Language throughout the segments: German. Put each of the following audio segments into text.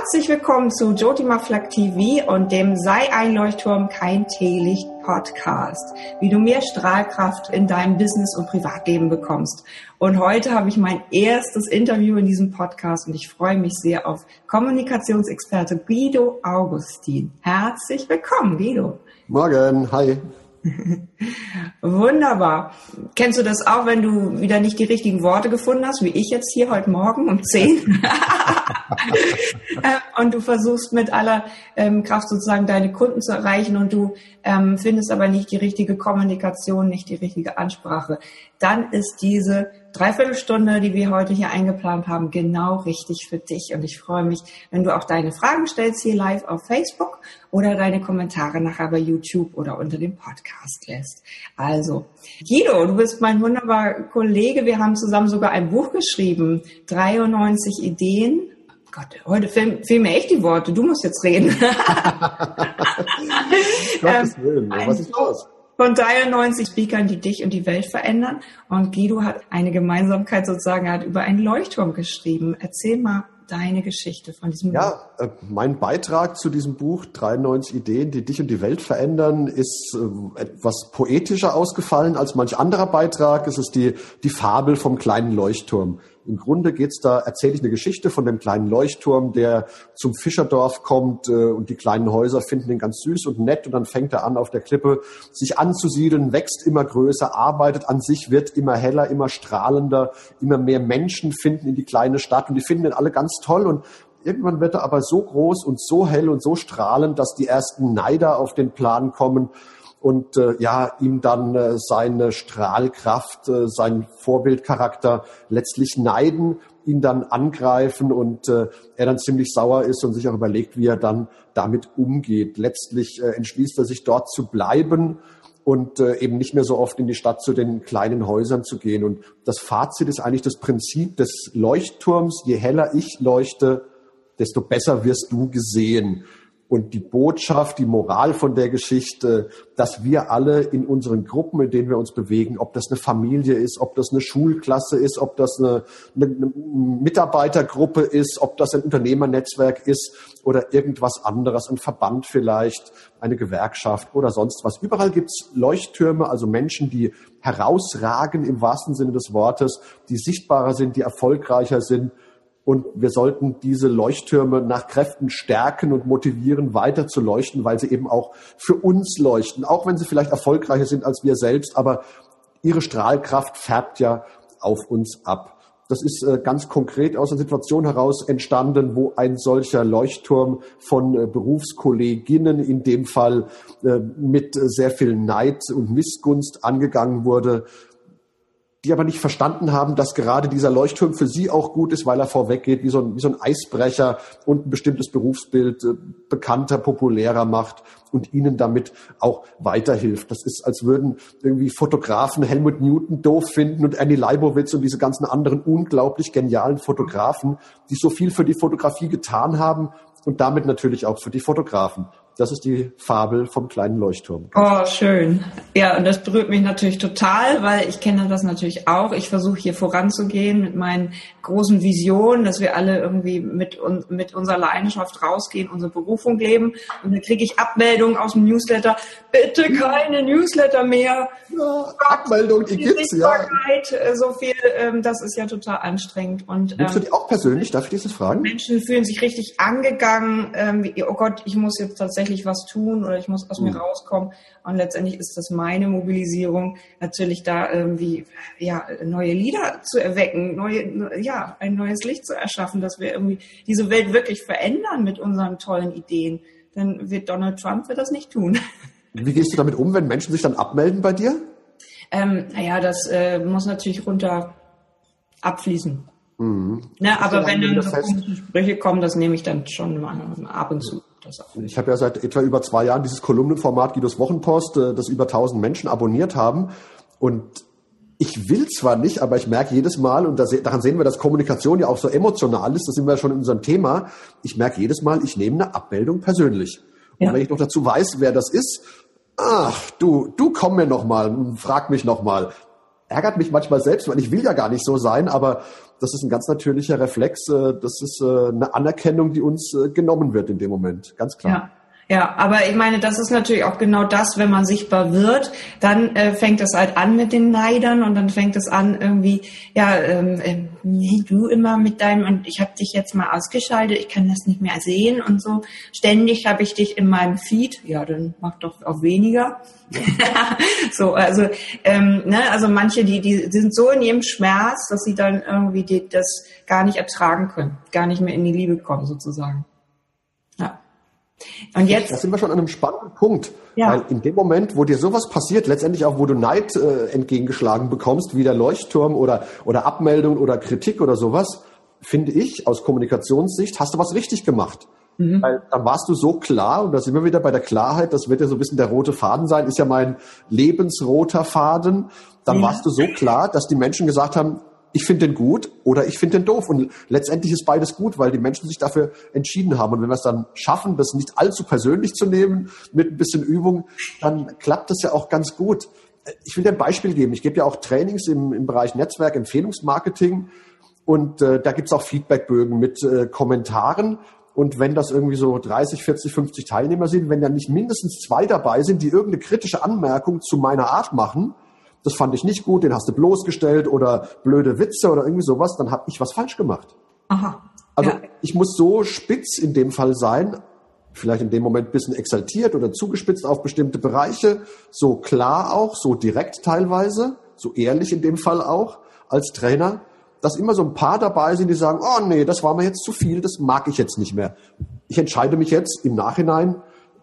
Herzlich willkommen zu Jotima Flak TV und dem Sei ein Leuchtturm, kein Teelicht Podcast, wie du mehr Strahlkraft in deinem Business und Privatleben bekommst. Und heute habe ich mein erstes Interview in diesem Podcast und ich freue mich sehr auf Kommunikationsexperte Guido Augustin. Herzlich willkommen, Guido. Morgen, hi. Wunderbar. Kennst du das auch, wenn du wieder nicht die richtigen Worte gefunden hast, wie ich jetzt hier heute Morgen um 10? Äh, und du versuchst mit aller ähm, Kraft sozusagen deine Kunden zu erreichen und du ähm, findest aber nicht die richtige Kommunikation, nicht die richtige Ansprache. Dann ist diese Dreiviertelstunde, die wir heute hier eingeplant haben, genau richtig für dich. Und ich freue mich, wenn du auch deine Fragen stellst hier live auf Facebook oder deine Kommentare nachher bei YouTube oder unter dem Podcast lässt. Also, Guido, du bist mein wunderbarer Kollege. Wir haben zusammen sogar ein Buch geschrieben, 93 Ideen. Gott, heute fehlen, fehlen mir echt die Worte. Du musst jetzt reden. Gottes Willen, was ist los? Von 93 Speakern, die dich und die Welt verändern. Und Guido hat eine Gemeinsamkeit sozusagen, er hat über einen Leuchtturm geschrieben. Erzähl mal deine Geschichte von diesem ja, Buch? Ja, äh, mein Beitrag zu diesem Buch 93 Ideen, die dich und die Welt verändern, ist äh, etwas poetischer ausgefallen als manch anderer Beitrag. Es ist die, die Fabel vom kleinen Leuchtturm. Im Grunde geht's da, erzähle ich eine Geschichte von dem kleinen Leuchtturm, der zum Fischerdorf kommt äh, und die kleinen Häuser finden ihn ganz süß und nett und dann fängt er an, auf der Klippe sich anzusiedeln, wächst immer größer, arbeitet an sich, wird immer heller, immer strahlender, immer mehr Menschen finden in die kleine Stadt und die finden ihn alle ganz toll und Irgendwann wird er aber so groß und so hell und so strahlend, dass die ersten Neider auf den Plan kommen und äh, ja ihm dann äh, seine Strahlkraft, äh, sein Vorbildcharakter letztlich neiden, ihn dann angreifen und äh, er dann ziemlich sauer ist und sich auch überlegt, wie er dann damit umgeht. Letztlich äh, entschließt er sich dort zu bleiben und äh, eben nicht mehr so oft in die Stadt zu den kleinen Häusern zu gehen. Und das Fazit ist eigentlich das Prinzip des Leuchtturms. Je heller ich leuchte, desto besser wirst du gesehen und die Botschaft, die Moral von der Geschichte, dass wir alle in unseren Gruppen, in denen wir uns bewegen, ob das eine Familie ist, ob das eine Schulklasse ist, ob das eine, eine, eine Mitarbeitergruppe ist, ob das ein Unternehmernetzwerk ist oder irgendwas anderes, ein Verband vielleicht, eine Gewerkschaft oder sonst was. Überall gibt's Leuchttürme, also Menschen, die herausragen im wahrsten Sinne des Wortes, die sichtbarer sind, die erfolgreicher sind und wir sollten diese Leuchttürme nach Kräften stärken und motivieren, weiter zu leuchten, weil sie eben auch für uns leuchten, auch wenn sie vielleicht erfolgreicher sind als wir selbst, aber ihre Strahlkraft färbt ja auf uns ab. Das ist äh, ganz konkret aus einer Situation heraus entstanden, wo ein solcher Leuchtturm von äh, Berufskolleginnen in dem Fall äh, mit sehr viel Neid und Missgunst angegangen wurde die aber nicht verstanden haben, dass gerade dieser Leuchtturm für sie auch gut ist, weil er vorweggeht, wie so ein, wie so ein Eisbrecher und ein bestimmtes Berufsbild äh, bekannter, populärer macht und ihnen damit auch weiterhilft. Das ist, als würden irgendwie Fotografen Helmut Newton doof finden und Annie Leibowitz und diese ganzen anderen unglaublich genialen Fotografen, die so viel für die Fotografie getan haben und damit natürlich auch für die Fotografen. Das ist die Fabel vom kleinen Leuchtturm. Oh, schön. Ja, und das berührt mich natürlich total, weil ich kenne das natürlich auch. Ich versuche hier voranzugehen mit meinen großen Visionen, dass wir alle irgendwie mit, mit unserer Leidenschaft rausgehen, unsere Berufung leben. Und dann kriege ich Abmeldungen aus dem Newsletter. Bitte keine Newsletter mehr. Ja, Abmeldung, die gibt's, ja. Äh, so viel, ähm, das ist ja total anstrengend. Und, Nimmst du ähm, die auch persönlich? Darf ich dieses fragen? Menschen fühlen sich richtig angegangen. Ähm, oh Gott, ich muss jetzt tatsächlich tatsächlich was tun oder ich muss aus mhm. mir rauskommen. Und letztendlich ist das meine Mobilisierung, natürlich da irgendwie ja neue Lieder zu erwecken, neue, ja, ein neues Licht zu erschaffen, dass wir irgendwie diese Welt wirklich verändern mit unseren tollen Ideen. Dann wird Donald Trump wird das nicht tun. Wie gehst du damit um, wenn Menschen sich dann abmelden bei dir? Ähm, naja, das äh, muss natürlich runter abfließen. Mhm. Ne, aber wenn dann so komische Sprüche kommen, das nehme ich dann schon mal ab und zu. Ich habe ja seit etwa über zwei Jahren dieses Kolumnenformat Guidos Wochenpost, äh, das über 1000 Menschen abonniert haben. Und ich will zwar nicht, aber ich merke jedes Mal, und daran sehen wir, dass Kommunikation ja auch so emotional ist, das sind wir schon in unserem Thema, ich merke jedes Mal, ich nehme eine Abmeldung persönlich. Und ja. wenn ich noch dazu weiß, wer das ist, ach, du, du komm mir noch mal, frag mich noch mal. Ärgert mich manchmal selbst, weil ich will ja gar nicht so sein, aber das ist ein ganz natürlicher Reflex. Äh, das ist äh, eine Anerkennung, die uns äh, genommen wird in dem Moment, ganz klar. Ja. Ja, aber ich meine, das ist natürlich auch genau das, wenn man sichtbar wird, dann äh, fängt es halt an mit den Neidern und dann fängt es an irgendwie, ja, ähm, äh, wie du immer mit deinem und ich habe dich jetzt mal ausgeschaltet, ich kann das nicht mehr sehen und so. Ständig habe ich dich in meinem Feed, ja, dann mach doch auch weniger. so, also, ähm, ne, also manche, die, die sind so in ihrem Schmerz, dass sie dann irgendwie die, das gar nicht ertragen können, gar nicht mehr in die Liebe kommen sozusagen. Und jetzt. Da sind wir schon an einem spannenden Punkt. Ja. Weil in dem Moment, wo dir sowas passiert, letztendlich auch, wo du Neid äh, entgegengeschlagen bekommst, wie der Leuchtturm oder, oder Abmeldung oder Kritik oder sowas, finde ich, aus Kommunikationssicht, hast du was richtig gemacht. Mhm. Weil dann warst du so klar, und da sind wir wieder bei der Klarheit, das wird ja so ein bisschen der rote Faden sein, ist ja mein lebensroter Faden. Dann ja. warst du so klar, dass die Menschen gesagt haben, ich finde den gut oder ich finde den doof. Und letztendlich ist beides gut, weil die Menschen sich dafür entschieden haben. Und wenn wir es dann schaffen, das nicht allzu persönlich zu nehmen, mit ein bisschen Übung, dann klappt das ja auch ganz gut. Ich will dir ein Beispiel geben. Ich gebe ja auch Trainings im, im Bereich Netzwerk, Empfehlungsmarketing. Und äh, da gibt's auch Feedbackbögen mit äh, Kommentaren. Und wenn das irgendwie so 30, 40, 50 Teilnehmer sind, wenn dann nicht mindestens zwei dabei sind, die irgendeine kritische Anmerkung zu meiner Art machen, das fand ich nicht gut, den hast du bloßgestellt oder blöde Witze oder irgendwie sowas, dann habe ich was falsch gemacht. Aha. Also ja. ich muss so spitz in dem Fall sein, vielleicht in dem Moment ein bisschen exaltiert oder zugespitzt auf bestimmte Bereiche, so klar auch, so direkt teilweise, so ehrlich in dem Fall auch als Trainer, dass immer so ein paar dabei sind, die sagen, oh nee, das war mir jetzt zu viel, das mag ich jetzt nicht mehr. Ich entscheide mich jetzt im Nachhinein,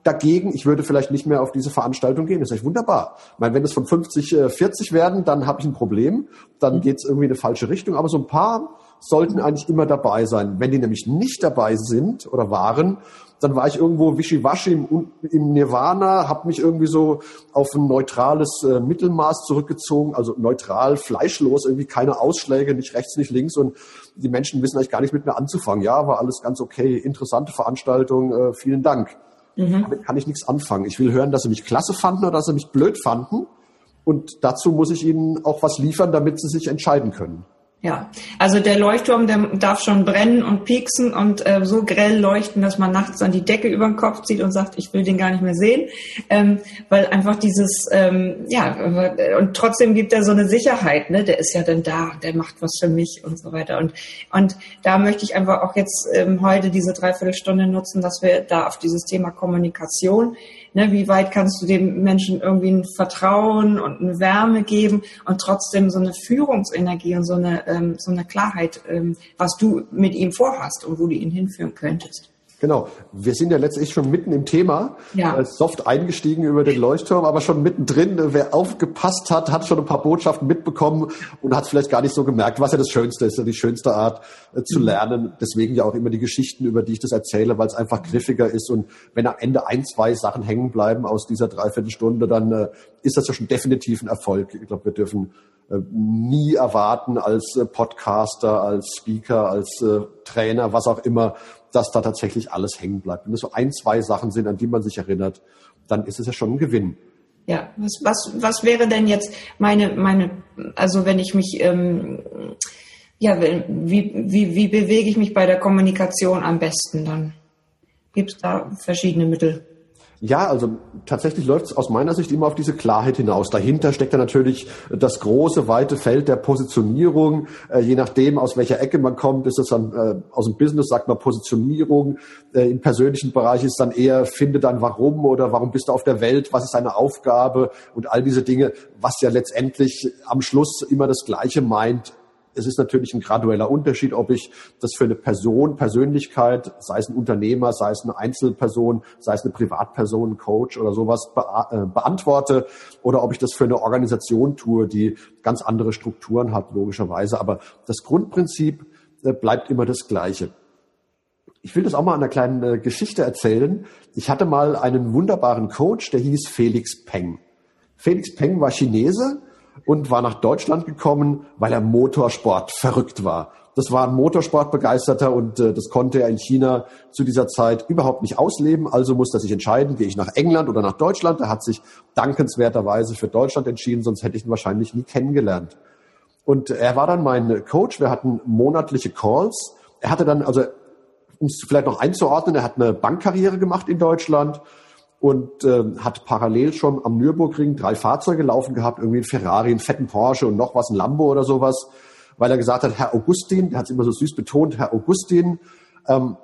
dagegen, ich würde vielleicht nicht mehr auf diese Veranstaltung gehen. Das ist echt wunderbar. Ich meine, wenn es von 50, 40 äh, werden, dann habe ich ein Problem. Dann mhm. geht es irgendwie in eine falsche Richtung. Aber so ein paar sollten eigentlich immer dabei sein. Wenn die nämlich nicht dabei sind oder waren, dann war ich irgendwo wischiwaschi im, im Nirvana, habe mich irgendwie so auf ein neutrales äh, Mittelmaß zurückgezogen, also neutral, fleischlos, irgendwie keine Ausschläge, nicht rechts, nicht links und die Menschen wissen eigentlich gar nicht mit mir anzufangen. Ja, war alles ganz okay, interessante Veranstaltung, äh, vielen Dank. Mhm. Damit kann ich nichts anfangen. Ich will hören, dass sie mich klasse fanden oder dass sie mich blöd fanden. Und dazu muss ich ihnen auch was liefern, damit sie sich entscheiden können. Ja, also der Leuchtturm, der darf schon brennen und pieksen und äh, so grell leuchten, dass man nachts dann die Decke über den Kopf zieht und sagt, ich will den gar nicht mehr sehen, ähm, weil einfach dieses, ähm, ja, und trotzdem gibt er so eine Sicherheit, ne? Der ist ja dann da, der macht was für mich und so weiter. Und und da möchte ich einfach auch jetzt ähm, heute diese Dreiviertelstunde nutzen, dass wir da auf dieses Thema Kommunikation Ne, wie weit kannst du dem Menschen irgendwie ein Vertrauen und eine Wärme geben und trotzdem so eine Führungsenergie und so eine, ähm, so eine Klarheit, ähm, was du mit ihm vorhast und wo du ihn hinführen könntest. Genau. Wir sind ja letztlich schon mitten im Thema. Ja. Soft eingestiegen über den Leuchtturm, aber schon mittendrin. Wer aufgepasst hat, hat schon ein paar Botschaften mitbekommen und hat vielleicht gar nicht so gemerkt, was ja das Schönste ist, ja die schönste Art äh, zu mhm. lernen. Deswegen ja auch immer die Geschichten, über die ich das erzähle, weil es einfach griffiger ist. Und wenn am Ende ein, zwei Sachen hängen bleiben aus dieser Dreiviertelstunde, dann äh, ist das ja schon definitiv ein Erfolg. Ich glaube, wir dürfen äh, nie erwarten als äh, Podcaster, als Speaker, als äh, Trainer, was auch immer, dass da tatsächlich alles hängen bleibt. Wenn es so ein, zwei Sachen sind, an die man sich erinnert, dann ist es ja schon ein Gewinn. Ja, was, was, was wäre denn jetzt meine, meine, also wenn ich mich, ähm, ja, wie, wie, wie bewege ich mich bei der Kommunikation am besten dann? Gibt es da verschiedene Mittel? Ja, also tatsächlich läuft es aus meiner Sicht immer auf diese Klarheit hinaus. Dahinter steckt ja natürlich das große, weite Feld der Positionierung. Äh, je nachdem, aus welcher Ecke man kommt, ist es dann äh, aus dem Business, sagt man Positionierung. Äh, Im persönlichen Bereich ist dann eher, finde dann warum oder warum bist du auf der Welt, was ist deine Aufgabe und all diese Dinge, was ja letztendlich am Schluss immer das Gleiche meint, es ist natürlich ein gradueller Unterschied, ob ich das für eine Person, Persönlichkeit, sei es ein Unternehmer, sei es eine Einzelperson, sei es eine Privatperson, Coach oder sowas äh, beantworte oder ob ich das für eine Organisation tue, die ganz andere Strukturen hat, logischerweise. Aber das Grundprinzip äh, bleibt immer das Gleiche. Ich will das auch mal an einer kleinen äh, Geschichte erzählen. Ich hatte mal einen wunderbaren Coach, der hieß Felix Peng. Felix Peng war Chinese und war nach Deutschland gekommen, weil er Motorsport verrückt war. Das war ein Motorsportbegeisterter und äh, das konnte er in China zu dieser Zeit überhaupt nicht ausleben. Also musste er sich entscheiden, gehe ich nach England oder nach Deutschland. Er hat sich dankenswerterweise für Deutschland entschieden, sonst hätte ich ihn wahrscheinlich nie kennengelernt. Und er war dann mein Coach. Wir hatten monatliche Calls. Er hatte dann, also um es vielleicht noch einzuordnen, er hat eine Bankkarriere gemacht in Deutschland und äh, hat parallel schon am Nürburgring drei Fahrzeuge laufen gehabt, irgendwie ein Ferrari, einen fetten Porsche und noch was, ein Lambo oder sowas, weil er gesagt hat, Herr Augustin, der hat es immer so süß betont, Herr Augustin, ähm,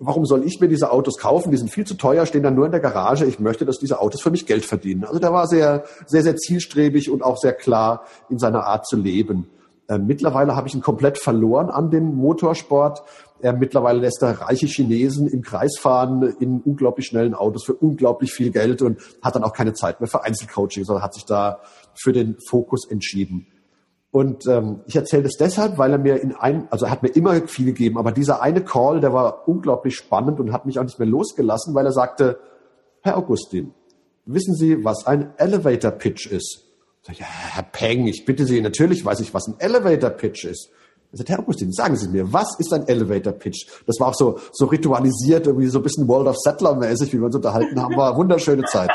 warum soll ich mir diese Autos kaufen? Die sind viel zu teuer, stehen dann nur in der Garage. Ich möchte, dass diese Autos für mich Geld verdienen. Also der war sehr, sehr, sehr zielstrebig und auch sehr klar in seiner Art zu leben. Äh, mittlerweile habe ich ihn komplett verloren an den Motorsport. Er mittlerweile lässt er reiche Chinesen im Kreis fahren in unglaublich schnellen Autos für unglaublich viel Geld und hat dann auch keine Zeit mehr für Einzelcoaching, sondern hat sich da für den Fokus entschieden. Und ähm, ich erzähle das deshalb, weil er mir in ein, also er hat mir immer viel gegeben, aber dieser eine Call, der war unglaublich spannend und hat mich auch nicht mehr losgelassen, weil er sagte, Herr Augustin, wissen Sie, was ein Elevator Pitch ist? Sag ja, Herr Peng, ich bitte Sie, natürlich weiß ich, was ein Elevator Pitch ist. Er sagt, Herr Augustin, sagen Sie mir, was ist ein Elevator Pitch? Das war auch so, so ritualisiert, irgendwie so ein bisschen World of Settler mäßig, wie wir uns unterhalten haben, war wunderschöne Zeit.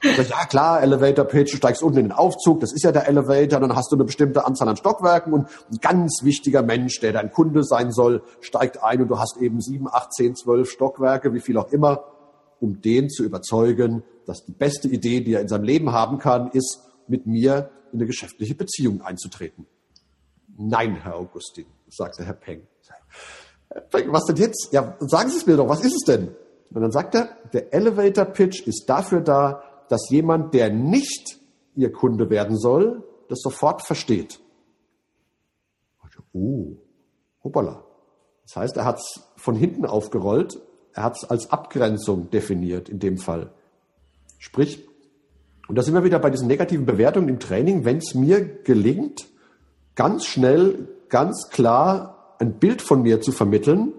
Ich, ja klar, Elevator Pitch, du steigst unten in den Aufzug, das ist ja der Elevator, dann hast du eine bestimmte Anzahl an Stockwerken und ein ganz wichtiger Mensch, der dein Kunde sein soll, steigt ein und du hast eben sieben, acht, zehn, zwölf Stockwerke, wie viel auch immer, um den zu überzeugen, dass die beste Idee, die er in seinem Leben haben kann, ist, mit mir in eine geschäftliche Beziehung einzutreten. Nein, Herr Augustin, sagte Herr Peng. Was denn jetzt? Ja, sagen Sie es mir doch, was ist es denn? Und dann sagt er, der Elevator Pitch ist dafür da, dass jemand, der nicht Ihr Kunde werden soll, das sofort versteht. Oh, hoppala. Das heißt, er hat es von hinten aufgerollt, er hat es als Abgrenzung definiert in dem Fall. Sprich, und da sind wir wieder bei diesen negativen Bewertungen im Training, wenn es mir gelingt, ganz schnell, ganz klar ein Bild von mir zu vermitteln,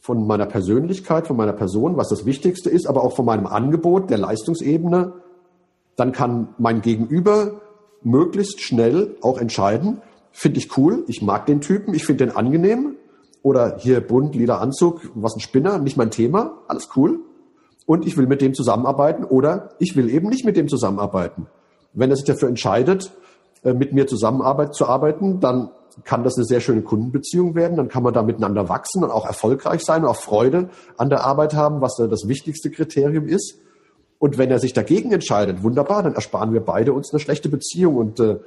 von meiner Persönlichkeit, von meiner Person, was das Wichtigste ist, aber auch von meinem Angebot, der Leistungsebene, dann kann mein Gegenüber möglichst schnell auch entscheiden, finde ich cool, ich mag den Typen, ich finde den angenehm, oder hier bunt, lila Anzug, was ein Spinner, nicht mein Thema, alles cool. Und ich will mit dem zusammenarbeiten oder ich will eben nicht mit dem zusammenarbeiten. Wenn er sich dafür entscheidet, äh, mit mir zusammenarbeit zu arbeiten, dann kann das eine sehr schöne Kundenbeziehung werden. Dann kann man da miteinander wachsen und auch erfolgreich sein und auch Freude an der Arbeit haben, was da das wichtigste Kriterium ist. Und wenn er sich dagegen entscheidet, wunderbar, dann ersparen wir beide uns eine schlechte Beziehung. Und äh,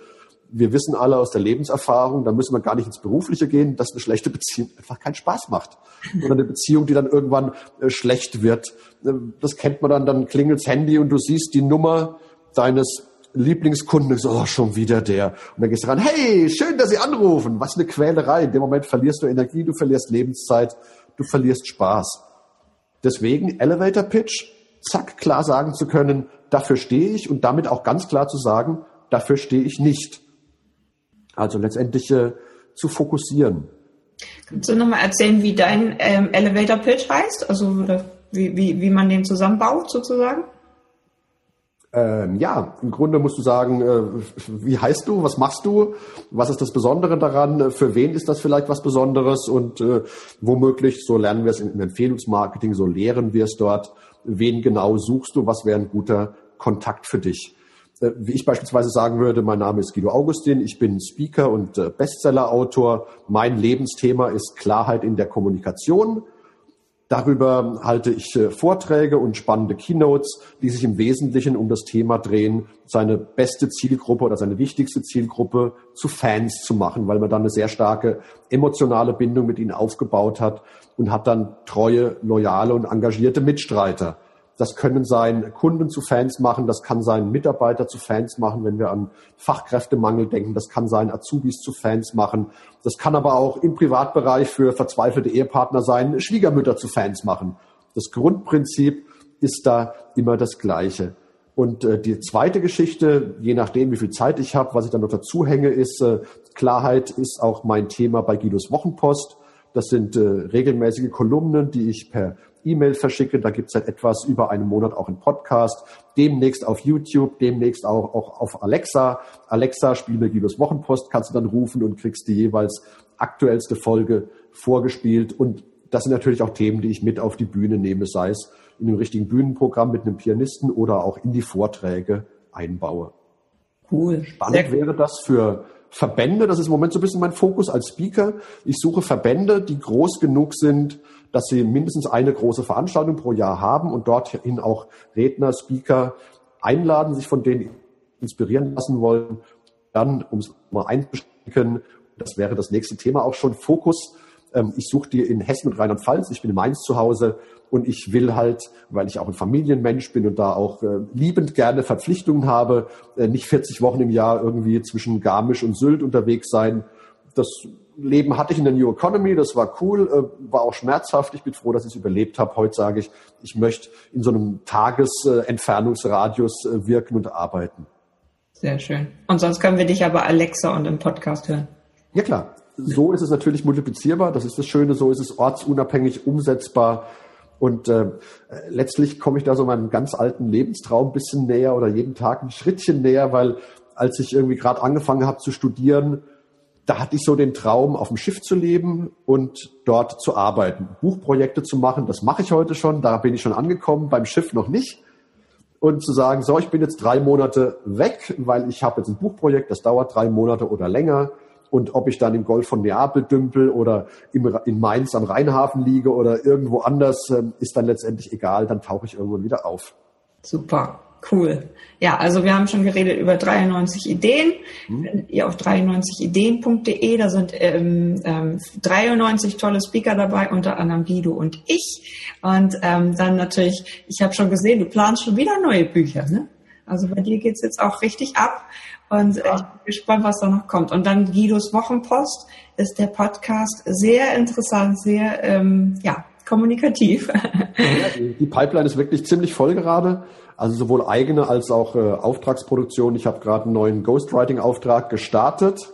wir wissen alle aus der Lebenserfahrung, da müssen wir gar nicht ins Berufliche gehen, dass eine schlechte Beziehung einfach keinen Spaß macht. Oder eine Beziehung, die dann irgendwann äh, schlecht wird. Äh, das kennt man dann, dann klingelt's Handy und du siehst die Nummer deines Lieblingskunden so, oh, schon wieder der. Und dann gehst du ran, hey, schön, dass Sie anrufen. Was eine Quälerei. In dem Moment verlierst du Energie, du verlierst Lebenszeit, du verlierst Spaß. Deswegen Elevator Pitch, zack, klar sagen zu können, dafür stehe ich und damit auch ganz klar zu sagen, dafür stehe ich nicht. Also letztendlich äh, zu fokussieren. Kannst du nochmal erzählen, wie dein ähm, Elevator Pitch heißt? Also wie, wie, wie man den zusammenbaut sozusagen? Ähm, ja, im Grunde musst du sagen, äh, wie heißt du, was machst du, was ist das Besondere daran, für wen ist das vielleicht was Besonderes und äh, womöglich, so lernen wir es im Empfehlungsmarketing, so lehren wir es dort, wen genau suchst du, was wäre ein guter Kontakt für dich. Äh, wie ich beispielsweise sagen würde, mein Name ist Guido Augustin, ich bin Speaker und äh, Bestsellerautor. Mein Lebensthema ist Klarheit in der Kommunikation. Darüber halte ich äh, Vorträge und spannende Keynotes, die sich im Wesentlichen um das Thema drehen, seine beste Zielgruppe oder seine wichtigste Zielgruppe zu Fans zu machen, weil man dann eine sehr starke emotionale Bindung mit ihnen aufgebaut hat und hat dann treue, loyale und engagierte Mitstreiter. Das können sein Kunden zu Fans machen, das kann sein Mitarbeiter zu Fans machen, wenn wir an Fachkräftemangel denken, das kann sein Azubis zu Fans machen, das kann aber auch im Privatbereich für verzweifelte Ehepartner sein, Schwiegermütter zu Fans machen. Das Grundprinzip ist da immer das gleiche. Und äh, die zweite Geschichte, je nachdem, wie viel Zeit ich habe, was ich dann noch dazu hänge, ist, äh, Klarheit ist auch mein Thema bei Guidos Wochenpost. Das sind äh, regelmäßige Kolumnen, die ich per E-Mail verschicke. Da gibt es seit etwas über einem Monat auch einen Podcast. Demnächst auf YouTube, demnächst auch, auch auf Alexa. Alexa, spiel mir Guidos Wochenpost, kannst du dann rufen und kriegst die jeweils aktuellste Folge vorgespielt. Und das sind natürlich auch Themen, die ich mit auf die Bühne nehme, sei es in einem richtigen Bühnenprogramm mit einem Pianisten oder auch in die Vorträge einbaue. Cool. Spannend wäre das für Verbände, das ist im Moment so ein bisschen mein Fokus als Speaker. Ich suche Verbände, die groß genug sind, dass sie mindestens eine große Veranstaltung pro Jahr haben und dorthin auch Redner, Speaker einladen, sich von denen inspirieren lassen wollen. Dann, um es mal einzuschränken, das wäre das nächste Thema auch schon, Fokus. Ähm, ich suche dir in Hessen und Rheinland-Pfalz, ich bin in Mainz zu Hause, und ich will halt, weil ich auch ein Familienmensch bin und da auch äh, liebend gerne Verpflichtungen habe, äh, nicht 40 Wochen im Jahr irgendwie zwischen Garmisch und Sylt unterwegs sein. Das Leben hatte ich in der New Economy, das war cool, äh, war auch schmerzhaft. Ich bin froh, dass ich es überlebt habe. Heute sage ich, ich möchte in so einem Tagesentfernungsradius äh, wirken und arbeiten. Sehr schön. Und sonst können wir dich aber Alexa und im Podcast hören. Ja klar. So ist es natürlich multiplizierbar. Das ist das Schöne. So ist es ortsunabhängig umsetzbar. Und äh, letztlich komme ich da so meinem ganz alten Lebenstraum ein bisschen näher oder jeden Tag ein Schrittchen näher, weil als ich irgendwie gerade angefangen habe zu studieren, da hatte ich so den Traum, auf dem Schiff zu leben und dort zu arbeiten, Buchprojekte zu machen. Das mache ich heute schon, da bin ich schon angekommen, beim Schiff noch nicht. Und zu sagen, so, ich bin jetzt drei Monate weg, weil ich habe jetzt ein Buchprojekt, das dauert drei Monate oder länger. Und ob ich dann im Golf von Neapel dümpel oder im, in Mainz am Rheinhafen liege oder irgendwo anders, ähm, ist dann letztendlich egal, dann tauche ich irgendwann wieder auf. Super. Cool. Ja, also wir haben schon geredet über 93 Ideen. Hm. Ihr auf 93ideen.de, da sind ähm, ähm, 93 tolle Speaker dabei, unter anderem Guido und ich. Und ähm, dann natürlich, ich habe schon gesehen, du planst schon wieder neue Bücher, ne? Also bei dir geht's jetzt auch richtig ab. Und ja. ich bin gespannt, was da noch kommt. Und dann Guidos Wochenpost ist der Podcast sehr interessant, sehr ähm, ja, kommunikativ. Ja, die Pipeline ist wirklich ziemlich voll gerade. Also sowohl eigene als auch äh, Auftragsproduktion. Ich habe gerade einen neuen Ghostwriting-Auftrag gestartet.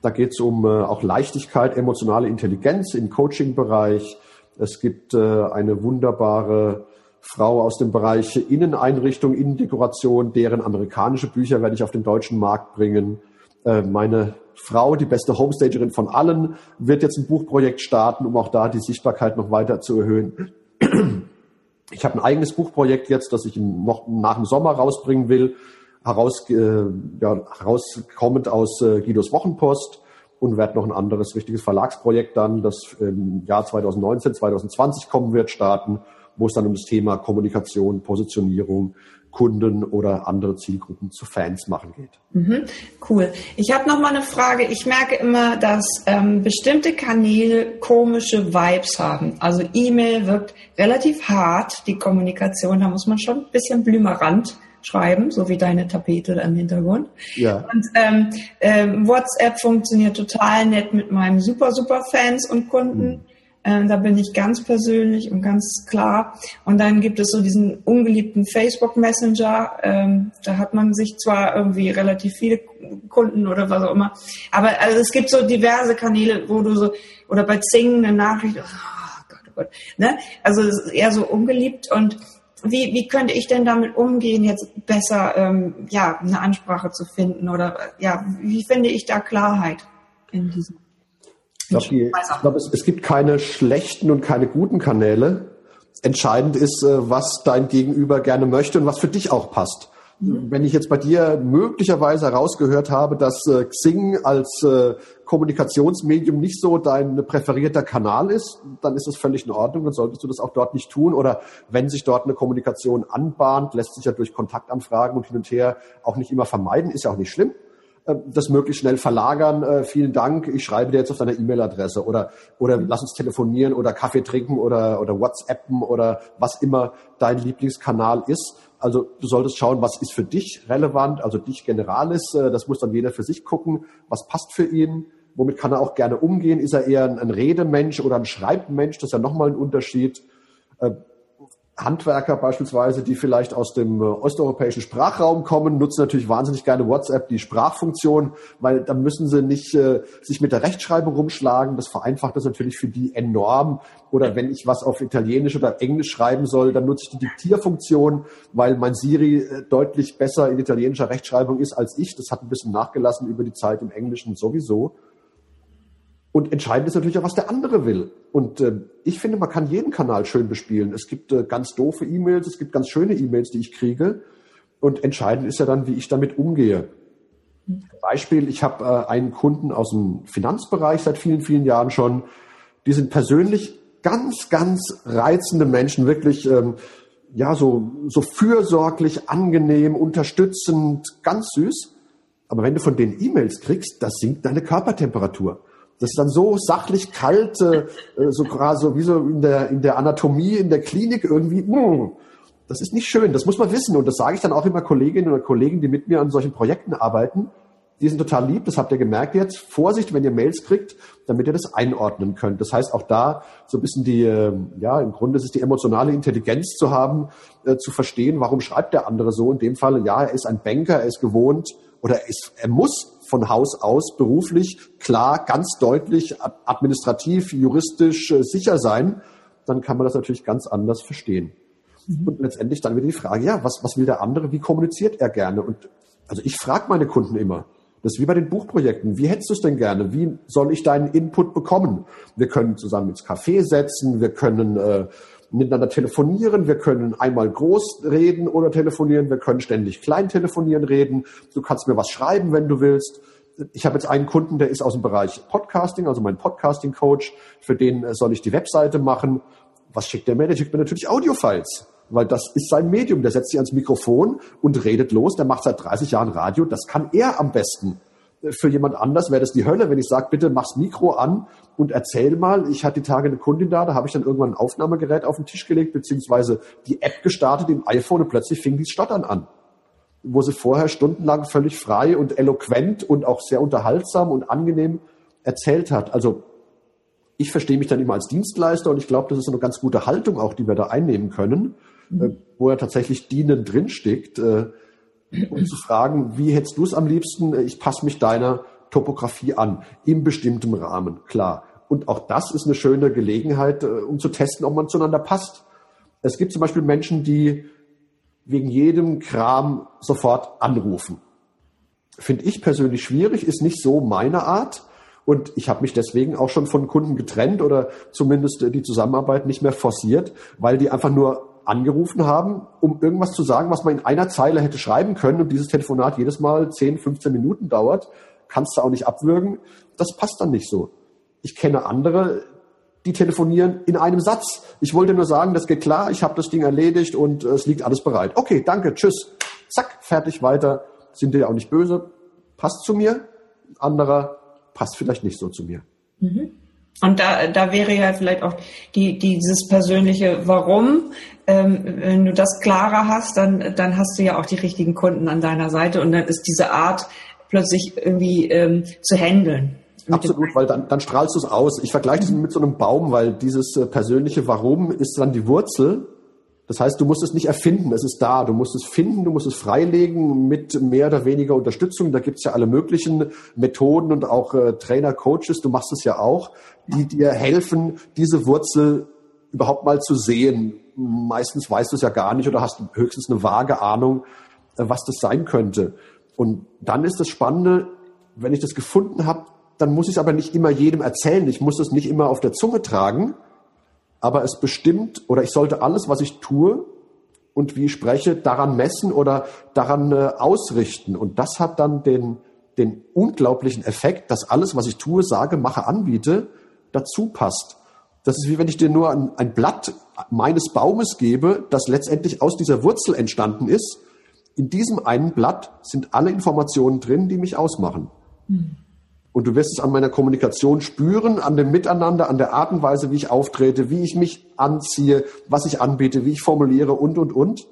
Da geht es um äh, auch Leichtigkeit, emotionale Intelligenz im Coaching-Bereich. Es gibt äh, eine wunderbare Frau aus dem Bereich Inneneinrichtung, Innendekoration, deren amerikanische Bücher werde ich auf den deutschen Markt bringen. Äh, meine Frau, die beste Homestagerin von allen, wird jetzt ein Buchprojekt starten, um auch da die Sichtbarkeit noch weiter zu erhöhen. Ich habe ein eigenes Buchprojekt jetzt, das ich noch nach dem Sommer rausbringen will, heraus, äh, ja, herauskommend aus äh, Guidos Wochenpost und werde noch ein anderes wichtiges Verlagsprojekt dann, das im Jahr 2019, 2020 kommen wird, starten wo es dann um das Thema Kommunikation, Positionierung, Kunden oder andere Zielgruppen zu Fans machen geht. Mhm, cool. Ich habe noch mal eine Frage. Ich merke immer, dass ähm, bestimmte Kanäle komische Vibes haben. Also E-Mail wirkt relativ hart, die Kommunikation. Da muss man schon ein bisschen blümerant schreiben, so wie deine Tapete im Hintergrund. Ja. Und ähm, ähm, WhatsApp funktioniert total nett mit meinen super, super Fans und Kunden. Mhm. Ähm, da bin ich ganz persönlich und ganz klar. Und dann gibt es so diesen ungeliebten Facebook Messenger. Ähm, da hat man sich zwar irgendwie relativ viele Kunden oder was auch immer, aber also es gibt so diverse Kanäle, wo du so oder bei Zing eine Nachricht. Oh Gott, oh Gott, ne? Also es ist eher so ungeliebt und wie, wie könnte ich denn damit umgehen, jetzt besser ähm, ja eine Ansprache zu finden oder ja wie finde ich da Klarheit in diesem ich glaube, glaub, es, es gibt keine schlechten und keine guten Kanäle. Entscheidend ist, äh, was dein Gegenüber gerne möchte und was für dich auch passt. Mhm. Wenn ich jetzt bei dir möglicherweise herausgehört habe, dass äh, Xing als äh, Kommunikationsmedium nicht so dein präferierter Kanal ist, dann ist das völlig in Ordnung. Dann solltest du das auch dort nicht tun. Oder wenn sich dort eine Kommunikation anbahnt, lässt sich ja durch Kontaktanfragen und hin und her auch nicht immer vermeiden, ist ja auch nicht schlimm. Äh, das möglichst schnell verlagern. Äh, vielen Dank, ich schreibe dir jetzt auf deiner E-Mail-Adresse oder oder lass uns telefonieren oder Kaffee trinken oder oder WhatsAppen oder was immer dein Lieblingskanal ist. Also du solltest schauen, was ist für dich relevant, also dich Generalis, äh, das muss dann jeder für sich gucken, was passt für ihn, womit kann er auch gerne umgehen, ist er eher ein, ein Redemensch oder ein Schreibmensch, das ist ja nochmal ein Unterschied. Handwerker beispielsweise, die vielleicht aus dem äh, osteuropäischen Sprachraum kommen, nutzen natürlich wahnsinnig gerne WhatsApp, die Sprachfunktion, weil da müssen sie nicht äh, sich mit der Rechtschreibung rumschlagen. Das vereinfacht das natürlich für die enorm. Oder wenn ich was auf Italienisch oder Englisch schreiben soll, dann nutze ich die Diktierfunktion, weil mein Siri äh, deutlich besser in italienischer Rechtschreibung ist als ich. Das hat ein bisschen nachgelassen über die Zeit im Englischen sowieso. Und entscheidend ist natürlich auch, was der andere will. Und äh, ich finde, man kann jeden Kanal schön bespielen. Es gibt äh, ganz doofe E-Mails, es gibt ganz schöne E-Mails, die ich kriege. Und entscheidend ist ja dann, wie ich damit umgehe. Beispiel, ich habe äh, einen Kunden aus dem Finanzbereich seit vielen, vielen Jahren schon. Die sind persönlich ganz, ganz reizende Menschen, wirklich ähm, ja so, so fürsorglich, angenehm, unterstützend, ganz süß. Aber wenn du von denen E-Mails kriegst, das sinkt deine Körpertemperatur. Das ist dann so sachlich kalt, äh, so gerade so wie so in der, in der Anatomie, in der Klinik irgendwie. Mm, das ist nicht schön, das muss man wissen. Und das sage ich dann auch immer Kolleginnen oder Kollegen, die mit mir an solchen Projekten arbeiten. Die sind total lieb, das habt ihr gemerkt jetzt. Vorsicht, wenn ihr Mails kriegt, damit ihr das einordnen könnt. Das heißt, auch da so ein bisschen die, äh, ja, im Grunde ist es die emotionale Intelligenz zu haben, äh, zu verstehen, warum schreibt der andere so. In dem Fall, ja, er ist ein Banker, er ist gewohnt oder er, ist, er muss von Haus aus beruflich klar, ganz deutlich, administrativ, juristisch äh, sicher sein, dann kann man das natürlich ganz anders verstehen. Mhm. Und letztendlich dann wieder die Frage, ja, was, was will der andere, wie kommuniziert er gerne? Und also ich frage meine Kunden immer, das ist wie bei den Buchprojekten. Wie hättest du es denn gerne? Wie soll ich deinen Input bekommen? Wir können zusammen ins Café setzen, wir können äh, miteinander telefonieren, wir können einmal groß reden oder telefonieren, wir können ständig klein telefonieren, reden. Du kannst mir was schreiben, wenn du willst. Ich habe jetzt einen Kunden, der ist aus dem Bereich Podcasting, also mein Podcasting-Coach, für den äh, soll ich die Webseite machen. Was schickt der mir? Der schickt mir natürlich Audiofiles, weil das ist sein Medium. Der setzt sich ans Mikrofon und redet los. Der macht seit 30 Jahren Radio. Das kann er am besten für jemand anders wäre das die Hölle, wenn ich sage, bitte mach's Mikro an und erzähl mal. Ich hatte die Tage eine Kundin da, da habe ich dann irgendwann ein Aufnahmegerät auf den Tisch gelegt, beziehungsweise die App gestartet im iPhone und plötzlich fing die Stottern an. Wo sie vorher stundenlang völlig frei und eloquent und auch sehr unterhaltsam und angenehm erzählt hat. Also ich verstehe mich dann immer als Dienstleister und ich glaube, das ist eine ganz gute Haltung auch, die wir da einnehmen können, mhm. Äh, wo ja tatsächlich dienend drinsteckt. Äh, um zu fragen, wie hättest du es am liebsten? Ich passe mich deiner Topografie an, im bestimmten Rahmen, klar. Und auch das ist eine schöne Gelegenheit, äh, um zu testen, ob man zueinander passt. Es gibt zum Beispiel Menschen, die wegen jedem Kram sofort anrufen. Finde ich persönlich schwierig, ist nicht so meine Art. Und ich habe mich deswegen auch schon von Kunden getrennt oder zumindest die Zusammenarbeit nicht mehr forciert, weil die einfach nur angerufen haben, um irgendwas zu sagen, was man in einer Zeile hätte schreiben können und dieses Telefonat jedes Mal 10, 15 Minuten dauert, kannst du auch nicht abwürgen. Das passt dann nicht so. Ich kenne andere, die telefonieren in einem Satz. Ich wollte nur sagen, das geht klar, ich habe das Ding erledigt und es liegt alles bereit. Okay, danke, tschüss. Zack, fertig, weiter. Sind dir auch nicht böse. Passt zu mir. Anderer passt vielleicht nicht so zu mir. Mhm. Und da, da wäre ja vielleicht auch die, dieses persönliche Warum. Ähm, wenn du das klarer hast, dann, dann hast du ja auch die richtigen Kunden an deiner Seite und dann ist diese Art plötzlich irgendwie ähm, zu handeln. Absolut, weil dann, dann strahlst du es aus. Ich vergleiche das mit so einem Baum, weil dieses äh, persönliche Warum ist dann die Wurzel das heißt, du musst es nicht erfinden, es ist da. Du musst es finden, du musst es freilegen mit mehr oder weniger Unterstützung. Da gibt's ja alle möglichen Methoden und auch äh, Trainer, Coaches, du machst es ja auch, die dir helfen, diese Wurzel überhaupt mal zu sehen. Meistens weißt du es ja gar nicht oder hast höchstens eine vage Ahnung, äh, was das sein könnte. Und dann ist das Spannende, wenn ich das gefunden habe, dann muss ich es aber nicht immer jedem erzählen. Ich muss es nicht immer auf der Zunge tragen, aber es bestimmt oder ich sollte alles, was ich tue und wie ich spreche, daran messen oder daran äh, ausrichten. Und das hat dann den, den unglaublichen Effekt, dass alles, was ich tue, sage, mache, anbiete, dazu passt. Das ist wie wenn ich dir nur ein, ein Blatt meines Baumes gebe, das letztendlich aus dieser Wurzel entstanden ist. In diesem einen Blatt sind alle Informationen drin, die mich ausmachen. Mhm. Und du wirst es an meiner Kommunikation spüren, an dem Miteinander, an der Art und Weise, wie ich auftrete, wie ich mich anziehe, was ich anbiete, wie ich formuliere und, und, und.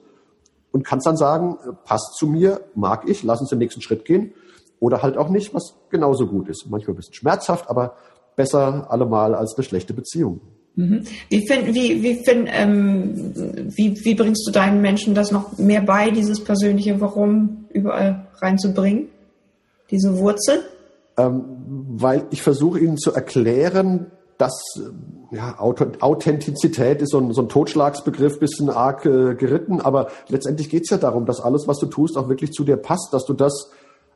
Und kannst dann sagen, passt zu mir, mag ich, lass uns den nächsten Schritt gehen. Oder halt auch nicht, was genauso gut ist. Manchmal ein bisschen schmerzhaft, aber besser allemal als eine schlechte Beziehung. Mhm. Wie, find, wie, wie, find, ähm, wie, wie bringst du deinen Menschen das noch mehr bei, dieses persönliche Warum überall reinzubringen? Diese Wurzel? Ähm, weil ich versuche ihnen zu erklären, dass ja, Authentizität ist so ein, so ein Totschlagsbegriff, bisschen arg äh, geritten, aber letztendlich geht es ja darum, dass alles, was du tust, auch wirklich zu dir passt, dass du das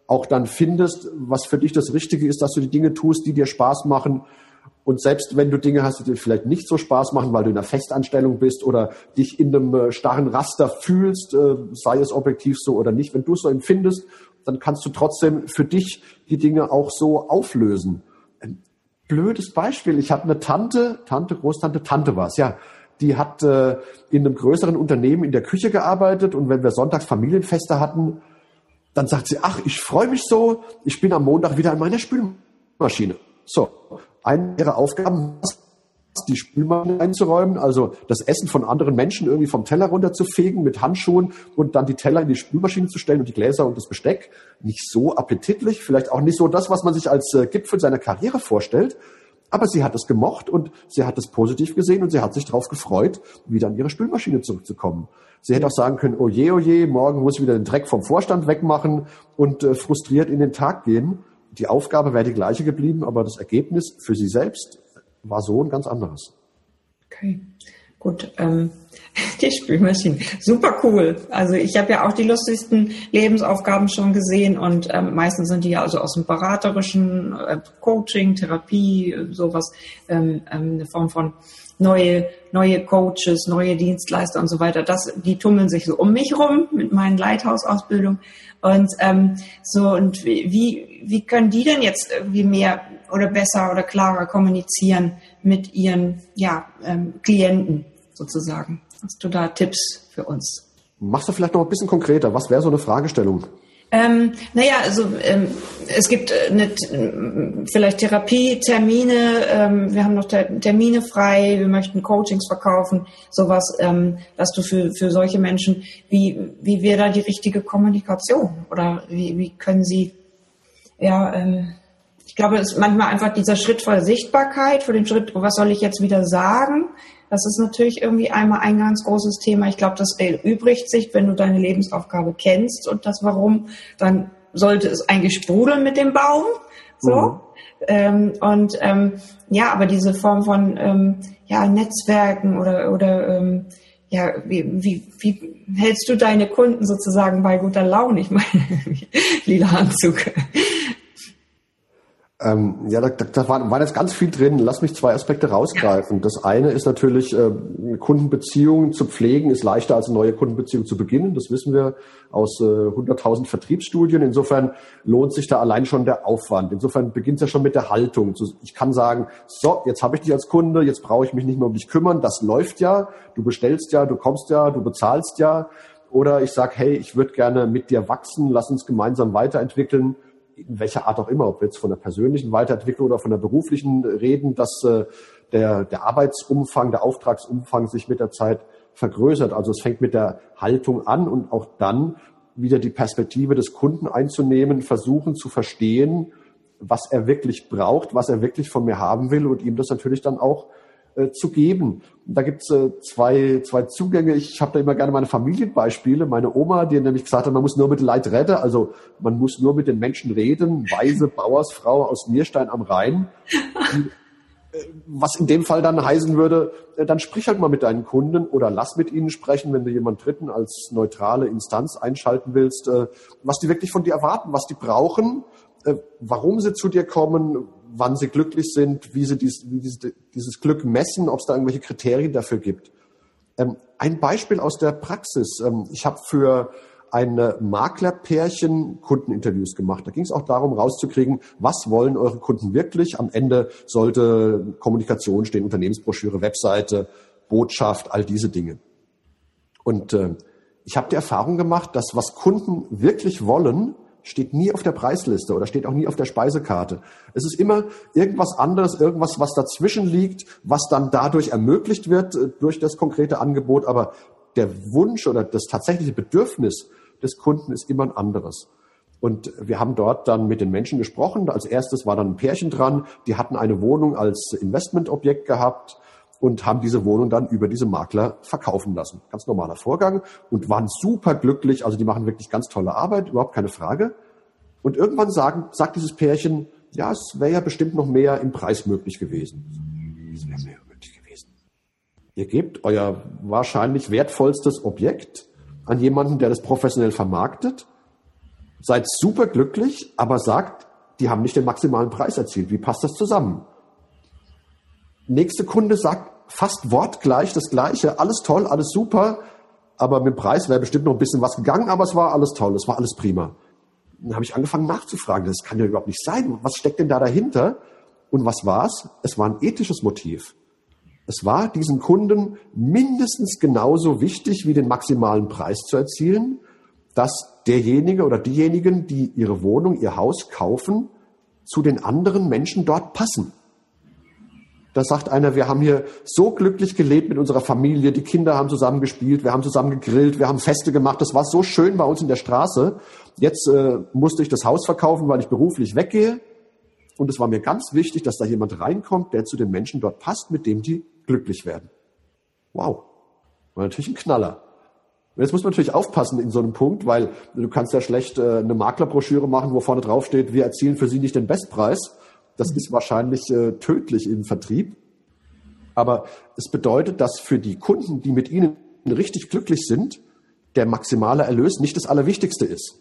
auch dann findest, was für dich das Richtige ist, dass du die Dinge tust, die dir Spaß machen. Und selbst wenn du Dinge hast, die dir vielleicht nicht so Spaß machen, weil du in einer Festanstellung bist oder dich in einem äh, starren Raster fühlst, äh, sei es objektiv so oder nicht, wenn du es so empfindest, dann kannst du trotzdem für dich die Dinge auch so auflösen. Ein blödes Beispiel. Ich habe eine Tante, Tante, Großtante, Tante war's, ja. Die hat äh, in einem größeren Unternehmen in der Küche gearbeitet und wenn wir sonntags Familienfeste hatten, dann sagt sie, ach, ich freue mich so, ich bin am Montag wieder in meiner Spülmaschine. So, eine ihrer Aufgaben die Spülmaschine einzuräumen, also das Essen von anderen Menschen irgendwie vom Teller runterzufegen mit Handschuhen und dann die Teller in die Spülmaschine zu stellen und die Gläser und das Besteck. Nicht so appetitlich, vielleicht auch nicht so das, was man sich als äh, Gipfel seiner Karriere vorstellt. Aber sie hat es gemocht und sie hat es positiv gesehen und sie hat sich darauf gefreut, wieder an ihre Spülmaschine zurückzukommen. Sie hätte auch sagen können, oh je, oh je, morgen muss ich wieder den Dreck vom Vorstand wegmachen und äh, frustriert in den Tag gehen die Aufgabe wäre die gleiche geblieben, aber das Ergebnis für sie selbst war so ein ganz anderes. Okay, gut. Ähm, die Spülmaschine, super cool. Also ich habe ja auch die lustigsten Lebensaufgaben schon gesehen und ähm, meistens sind die ja also aus dem beraterischen äh, Coaching, Therapie, sowas, ähm, ähm, eine Form von neue, neue Coaches, neue Dienstleister und so weiter. Das, die tummeln sich so um mich rum mit meinen Leithausausbildungen. Und ähm, so, und wie, wie können die denn jetzt irgendwie mehr oder besser oder klarer kommunizieren mit ihren ja, ähm, Klienten sozusagen? Hast du da Tipps für uns? Machst du vielleicht noch ein bisschen konkreter? Was wäre so eine Fragestellung? Ähm, naja, also ähm, es gibt äh, eine, vielleicht Therapietermine, ähm, wir haben noch Termine frei, wir möchten Coachings verkaufen, sowas, ähm, dass du für, für solche Menschen, wie, wie wäre da die richtige Kommunikation oder wie, wie können sie, ja, ähm, ich glaube, es ist manchmal einfach dieser Schritt vor Sichtbarkeit, vor dem Schritt, was soll ich jetzt wieder sagen, das ist natürlich irgendwie einmal ein ganz großes Thema. Ich glaube, das erübrigt sich, wenn du deine Lebensaufgabe kennst und das Warum, dann sollte es eigentlich sprudeln mit dem Baum. So. Mhm. Ähm, und ähm, ja, aber diese Form von ähm, ja, Netzwerken oder, oder ähm, ja, wie, wie, wie hältst du deine Kunden sozusagen bei guter Laune? Ich meine, lila Anzug. Ähm, ja, da, da war, war jetzt ganz viel drin. Lass mich zwei Aspekte rausgreifen. Das eine ist natürlich, äh, Kundenbeziehungen zu pflegen ist leichter als eine neue Kundenbeziehung zu beginnen. Das wissen wir aus äh, 100.000 Vertriebsstudien. Insofern lohnt sich da allein schon der Aufwand. Insofern beginnt es ja schon mit der Haltung. Ich kann sagen, so, jetzt habe ich dich als Kunde, jetzt brauche ich mich nicht mehr um dich kümmern. Das läuft ja. Du bestellst ja, du kommst ja, du bezahlst ja. Oder ich sage, hey, ich würde gerne mit dir wachsen, lass uns gemeinsam weiterentwickeln in welcher Art auch immer, ob wir jetzt von der persönlichen Weiterentwicklung oder von der beruflichen reden, dass äh, der, der Arbeitsumfang, der Auftragsumfang sich mit der Zeit vergrößert. Also es fängt mit der Haltung an und auch dann wieder die Perspektive des Kunden einzunehmen, versuchen zu verstehen, was er wirklich braucht, was er wirklich von mir haben will und ihm das natürlich dann auch äh, zu geben. da gibt's äh, zwei, zwei Zugänge. Ich habe da immer gerne meine Familienbeispiele. Meine Oma, die nämlich gesagt hat, man muss nur mit Leid retten, also man muss nur mit den Menschen reden. Weise Bauersfrau aus Nierstein am Rhein. Die, äh, was in dem Fall dann heißen würde, äh, dann sprich halt mal mit deinen Kunden oder lass mit ihnen sprechen, wenn du jemand Dritten als neutrale Instanz einschalten willst, was die wirklich von dir erwarten, was die brauchen, warum sie zu dir kommen, wann sie glücklich sind, wie sie dies, wie dieses, dieses Glück messen, ob es da irgendwelche Kriterien dafür gibt. Ähm, ein Beispiel aus der Praxis. Ähm, ich habe für ein Maklerpärchen Kundeninterviews gemacht. Da ging es auch darum, rauszukriegen, was wollen eure Kunden wirklich. Am Ende sollte Kommunikation stehen, Unternehmensbroschüre, Webseite, Botschaft, all diese Dinge. Und äh, ich habe die Erfahrung gemacht, dass was Kunden wirklich wollen, steht nie auf der Preisliste oder steht auch nie auf der Speisekarte. Es ist immer irgendwas anderes, irgendwas, was dazwischen liegt, was dann dadurch ermöglicht wird äh, durch das konkrete Angebot. Aber der Wunsch oder das tatsächliche Bedürfnis des Kunden ist immer ein anderes. Und wir haben dort dann mit den Menschen gesprochen. Als erstes war dann ein Pärchen dran. Die hatten eine Wohnung als Investmentobjekt gehabt und haben diese Wohnung dann über diese Makler verkaufen lassen. Ganz normaler Vorgang und waren super glücklich. Also die machen wirklich ganz tolle Arbeit, überhaupt keine Frage. Und irgendwann sagen, sagt dieses Pärchen, ja, es wäre ja bestimmt noch mehr im Preis möglich gewesen. Es wäre mehr möglich gewesen. Ihr gebt euer wahrscheinlich wertvollstes Objekt an jemanden, der das professionell vermarktet, seid super glücklich, aber sagt, die haben nicht den maximalen Preis erzielt. Wie passt das zusammen? Nächste Kunde sagt fast wortgleich das Gleiche. Alles toll, alles super, aber mit dem Preis wäre bestimmt noch ein bisschen was gegangen, aber es war alles toll, es war alles prima. Dann habe ich angefangen nachzufragen, das kann ja überhaupt nicht sein. Was steckt denn da dahinter? Und was war's? Es war ein ethisches Motiv. Es war diesen Kunden mindestens genauso wichtig, wie den maximalen Preis zu erzielen, dass derjenige oder diejenigen, die ihre Wohnung, ihr Haus kaufen, zu den anderen Menschen dort passen. Da sagt einer, wir haben hier so glücklich gelebt mit unserer Familie, die Kinder haben zusammen gespielt, wir haben zusammen gegrillt, wir haben Feste gemacht, das war so schön bei uns in der Straße. Jetzt äh, musste ich das Haus verkaufen, weil ich beruflich weggehe. Und es war mir ganz wichtig, dass da jemand reinkommt, der zu den Menschen dort passt, mit dem die glücklich werden. Wow. War natürlich ein Knaller. Und jetzt muss man natürlich aufpassen in so einem Punkt, weil du kannst ja schlecht äh, eine Maklerbroschüre machen, wo vorne drauf steht, wir erzielen für Sie nicht den Bestpreis. Das ist wahrscheinlich äh, tödlich im Vertrieb. Aber es bedeutet, dass für die Kunden, die mit Ihnen richtig glücklich sind, der maximale Erlös nicht das Allerwichtigste ist.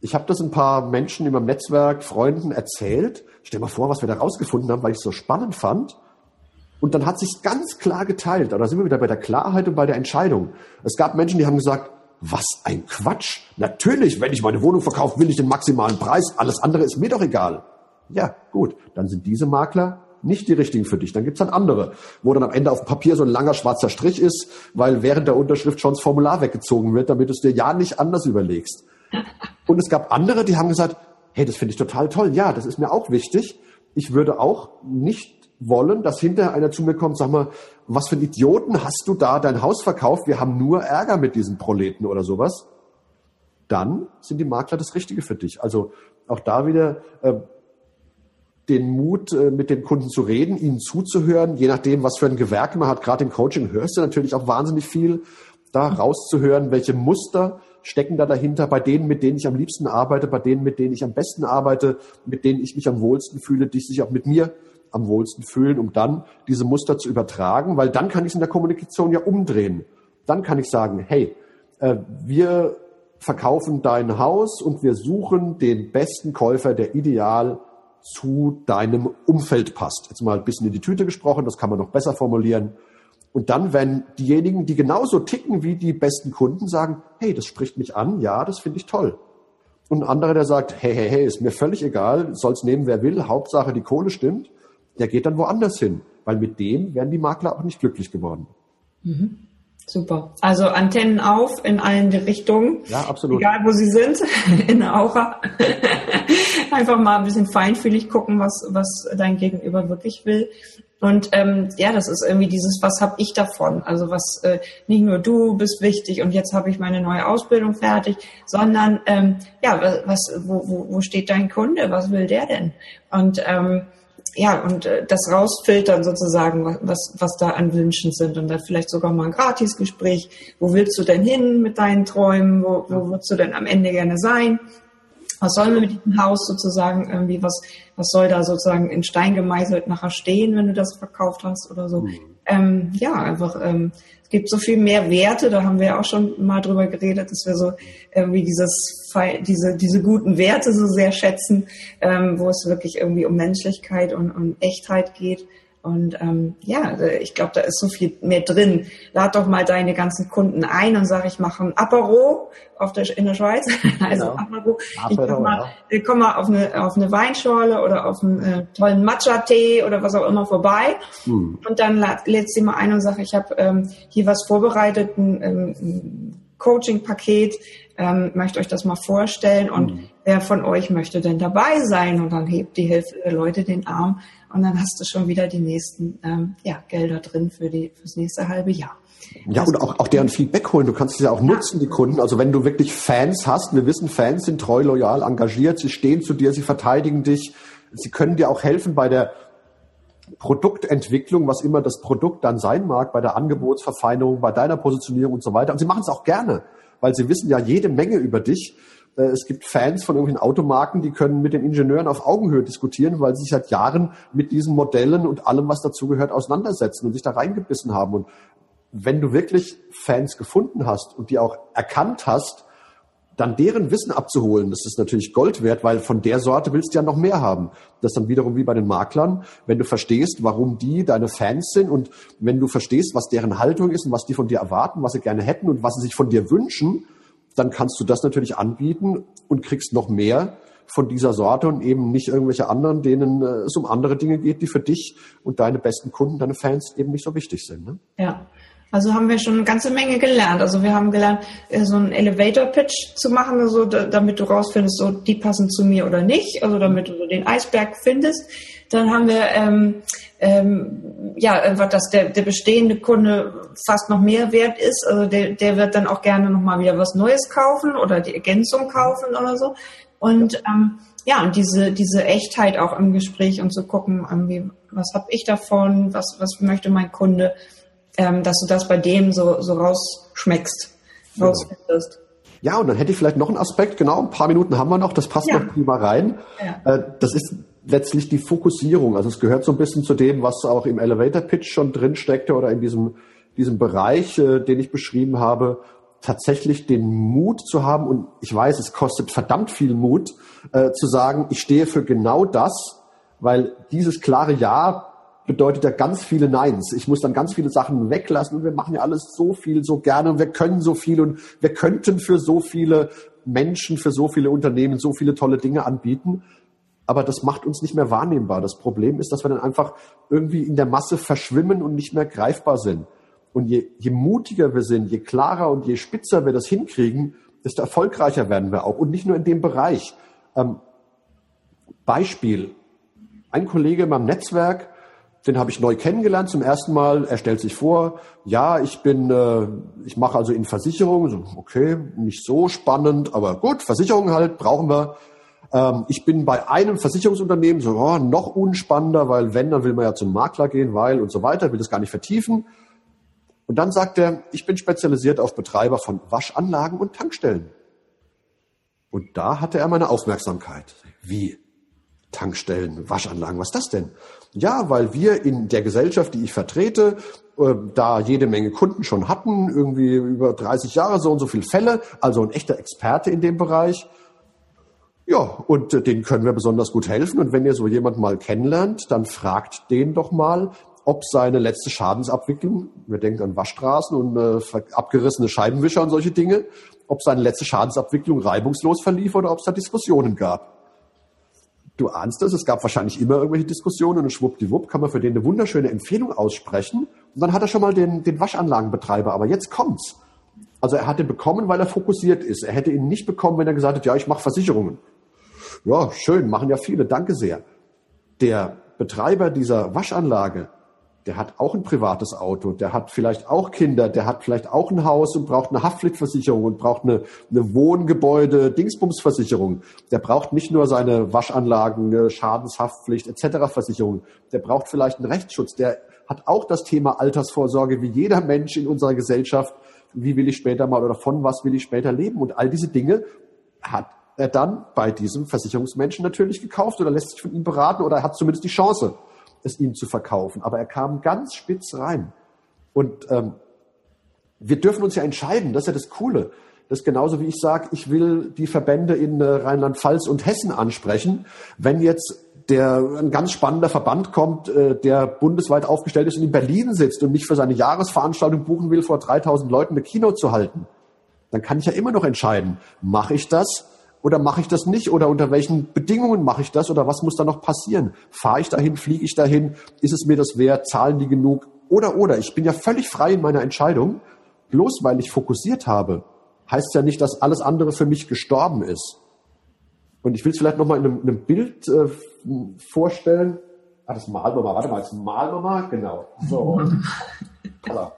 Ich habe das ein paar Menschen in meinem Netzwerk, Freunden erzählt. Stell mal vor, was wir da rausgefunden haben, weil ich es so spannend fand. Und dann hat sich ganz klar geteilt. Da sind wir wieder bei der Klarheit und bei der Entscheidung. Es gab Menschen, die haben gesagt, was ein Quatsch. Natürlich, wenn ich meine Wohnung verkaufe, will ich den maximalen Preis. Alles andere ist mir doch egal. Ja, gut. Dann sind diese Makler nicht die richtigen für dich. Dann gibt's dann andere, wo dann am Ende auf dem Papier so ein langer schwarzer Strich ist, weil während der Unterschrift schon das Formular weggezogen wird, damit du es dir ja nicht anders überlegst. Und es gab andere, die haben gesagt, hey, das finde ich total toll. Ja, das ist mir auch wichtig. Ich würde auch nicht wollen, dass hinterher einer zu mir kommt, sag mal, was für ein Idioten hast du da dein Haus verkauft? Wir haben nur Ärger mit diesen Proleten oder sowas. Dann sind die Makler das Richtige für dich. Also auch da wieder äh, den Mut, äh, mit den Kunden zu reden, ihnen zuzuhören, je nachdem, was für ein Gewerk man hat. Gerade im Coaching hörst du natürlich auch wahnsinnig viel, da rauszuhören, welche Muster stecken da dahinter, bei denen, mit denen ich am liebsten arbeite, bei denen, mit denen ich am besten arbeite, mit denen ich mich am wohlsten fühle, die sich auch mit mir am wohlsten fühlen, um dann diese Muster zu übertragen, weil dann kann ich es in der Kommunikation ja umdrehen. Dann kann ich sagen, hey, äh, wir verkaufen dein Haus und wir suchen den besten Käufer, der ideal zu deinem Umfeld passt. Jetzt mal ein bisschen in die Tüte gesprochen, das kann man noch besser formulieren. Und dann, wenn diejenigen, die genauso ticken wie die besten Kunden, sagen, hey, das spricht mich an, ja, das finde ich toll. Und ein anderer, der sagt, hey, hey, hey, ist mir völlig egal, soll's nehmen, wer will, Hauptsache die Kohle stimmt, der geht dann woanders hin, weil mit dem wären die Makler auch nicht glücklich geworden. Mhm. Super. Also Antennen auf in allen Richtungen. Ja, absolut. Egal wo sie sind, in der Aura. Einfach mal ein bisschen feinfühlig gucken, was, was dein Gegenüber wirklich will. Und ähm, ja, das ist irgendwie dieses, was habe ich davon? Also was äh, nicht nur du bist wichtig und jetzt habe ich meine neue Ausbildung fertig, sondern ähm, ja, was, wo, wo, wo steht dein Kunde? Was will der denn? Und ähm, ja, und äh, das rausfiltern sozusagen, was, was da an Wünschen sind und dann vielleicht sogar mal ein Gratisgespräch. Wo willst du denn hin mit deinen Träumen? Wo, wo würdest du denn am Ende gerne sein? Was sollen wir mit diesem Haus sozusagen irgendwie, was, was soll da sozusagen in Stein gemeißelt nachher stehen, wenn du das verkauft hast oder so? Mhm. Ähm, ja, einfach, ähm, es gibt so viel mehr Werte, da haben wir ja auch schon mal drüber geredet, dass wir so irgendwie dieses, diese, diese guten Werte so sehr schätzen, ähm, wo es wirklich irgendwie um Menschlichkeit und um Echtheit geht. Und ähm, ja, äh, ich glaube, da ist so viel mehr drin. Lad doch mal deine ganzen Kunden ein und sag, ich mache ein Apero auf der, in der Schweiz. also genau. Apero. Ich komm mal, ja. komm mal auf eine, auf eine Weinschorle oder auf einen äh, tollen Matcha-Tee oder was auch immer vorbei. Hm. Und dann lädst du mal ein und sag, ich habe ähm, hier was vorbereitet, ein, ähm, ein Coaching-Paket, ähm, möchte euch das mal vorstellen und hm. wer von euch möchte denn dabei sein? Und dann hebt die Hälfte der Leute den Arm und dann hast du schon wieder die nächsten ähm, ja, Gelder drin für die fürs nächste halbe Jahr. Ja, und auch, auch deren Feedback holen. Du kannst es ja auch ja. nutzen, die Kunden. Also wenn du wirklich Fans hast, wir wissen, Fans sind treu, loyal, engagiert, sie stehen zu dir, sie verteidigen dich, sie können dir auch helfen bei der Produktentwicklung, was immer das Produkt dann sein mag, bei der Angebotsverfeinerung, bei deiner Positionierung und so weiter. Und sie machen es auch gerne, weil sie wissen ja jede Menge über dich. Äh, es gibt Fans von irgendwelchen Automarken, die können mit den Ingenieuren auf Augenhöhe diskutieren, weil sie sich seit Jahren mit diesen Modellen und allem, was dazugehört, auseinandersetzen und sich da reingebissen haben. Und wenn du wirklich Fans gefunden hast und die auch erkannt hast, dann deren Wissen abzuholen, das ist natürlich Gold wert, weil von der Sorte willst du ja noch mehr haben. Das ist dann wiederum wie bei den Maklern, wenn du verstehst, warum die deine Fans sind und wenn du verstehst, was deren Haltung ist und was die von dir erwarten, was sie gerne hätten und was sie sich von dir wünschen, dann kannst du das natürlich anbieten und kriegst noch mehr von dieser Sorte und eben nicht irgendwelche anderen, denen äh, es um andere Dinge geht, die für dich und deine besten Kunden, deine Fans eben nicht so wichtig sind. Ne? Ja. Also haben wir schon eine ganze Menge gelernt. Also wir haben gelernt, äh, so einen Elevator-Pitch zu machen, also damit du rausfindest, so die passen zu mir oder nicht, also damit du den Eisberg findest. Dann haben wir ähm, ähm, ja einfach, dass der, der bestehende Kunde fast noch mehr wert ist. Also der, der wird dann auch gerne nochmal wieder was Neues kaufen oder die Ergänzung kaufen oder so. Und ähm, ja, und diese, diese Echtheit auch im Gespräch und zu gucken, was habe ich davon, was, was möchte mein Kunde ähm, dass du das bei dem so, so rausschmeckst, rausfindest. Ja, und dann hätte ich vielleicht noch einen Aspekt, genau, ein paar Minuten haben wir noch, das passt ja. noch prima rein. Ja. Äh, das ist letztlich die Fokussierung. Also es gehört so ein bisschen zu dem, was auch im Elevator Pitch schon drin steckte oder in diesem, diesem Bereich, äh, den ich beschrieben habe, tatsächlich den Mut zu haben, und ich weiß, es kostet verdammt viel Mut, äh, zu sagen, ich stehe für genau das, weil dieses klare Ja bedeutet ja ganz viele Neins. Ich muss dann ganz viele Sachen weglassen und wir machen ja alles so viel, so gerne und wir können so viel und wir könnten für so viele Menschen, für so viele Unternehmen so viele tolle Dinge anbieten. Aber das macht uns nicht mehr wahrnehmbar. Das Problem ist, dass wir dann einfach irgendwie in der Masse verschwimmen und nicht mehr greifbar sind. Und je, je mutiger wir sind, je klarer und je spitzer wir das hinkriegen, desto erfolgreicher werden wir auch. Und nicht nur in dem Bereich. Ähm, Beispiel. Ein Kollege in meinem Netzwerk, den habe ich neu kennengelernt zum ersten Mal. Er stellt sich vor, ja, ich bin, äh, ich mache also in Versicherungen. So, okay, nicht so spannend, aber gut, Versicherungen halt brauchen wir. Ähm, ich bin bei einem Versicherungsunternehmen so oh, noch unspannender, weil wenn, dann will man ja zum Makler gehen, weil und so weiter, will das gar nicht vertiefen. Und dann sagt er, ich bin spezialisiert auf Betreiber von Waschanlagen und Tankstellen. Und da hatte er meine Aufmerksamkeit. Wie? Tankstellen, Waschanlagen, was ist das denn? Ja, weil wir in der Gesellschaft, die ich vertrete, äh, da jede Menge Kunden schon hatten, irgendwie über 30 Jahre so und so viele Fälle, also ein echter Experte in dem Bereich. Ja, und äh, den können wir besonders gut helfen. Und wenn ihr so jemand mal kennenlernt, dann fragt den doch mal, ob seine letzte Schadensabwicklung, wir denken an Waschstraßen und äh, abgerissene Scheibenwischer und solche Dinge, ob seine letzte Schadensabwicklung reibungslos verlief oder ob es da Diskussionen gab du ahnst es, es gab wahrscheinlich immer irgendwelche Diskussionen und schwuppdiwupp kann man für den eine wunderschöne Empfehlung aussprechen. Und dann hat er schon mal den, den Waschanlagenbetreiber. Aber jetzt kommt's. Also er hat ihn bekommen, weil er fokussiert ist. Er hätte ihn nicht bekommen, wenn er gesagt hat, ja, ich mache Versicherungen. Ja, schön, machen ja viele, danke sehr. Der Betreiber dieser Waschanlage, der hat auch ein privates Auto, der hat vielleicht auch Kinder, der hat vielleicht auch ein Haus und braucht eine Haftpflichtversicherung und braucht eine, eine Wohngebäude, Dingsbumsversicherung. Der braucht nicht nur seine Waschanlagen, eine Schadenshaftpflicht etc. Versicherung. Der braucht vielleicht einen Rechtsschutz. Der hat auch das Thema Altersvorsorge wie jeder Mensch in unserer Gesellschaft. Wie will ich später mal oder von was will ich später leben? Und all diese Dinge hat er dann bei diesem Versicherungsmenschen natürlich gekauft oder lässt sich von ihm beraten oder hat zumindest die Chance es ihm zu verkaufen. Aber er kam ganz spitz rein. Und ähm, wir dürfen uns ja entscheiden, das ist ja das Coole. Das ist genauso wie ich sage, ich will die Verbände in äh, Rheinland-Pfalz und Hessen ansprechen. Wenn jetzt der ein ganz spannender Verband kommt, äh, der bundesweit aufgestellt ist und in Berlin sitzt und mich für seine Jahresveranstaltung buchen will, vor 3000 Leuten eine Kino zu halten, dann kann ich ja immer noch entscheiden, mache ich das oder mache ich das nicht? Oder unter welchen Bedingungen mache ich das? Oder was muss da noch passieren? Fahre ich dahin? Fliege ich dahin? Ist es mir das wert? Zahlen die genug? Oder, oder. Ich bin ja völlig frei in meiner Entscheidung. Bloß weil ich fokussiert habe, heißt ja nicht, dass alles andere für mich gestorben ist. Und ich will es vielleicht nochmal in einem, in einem Bild äh, vorstellen. Ah, das malen wir mal. Warte mal, jetzt malen wir mal. Genau. So. also,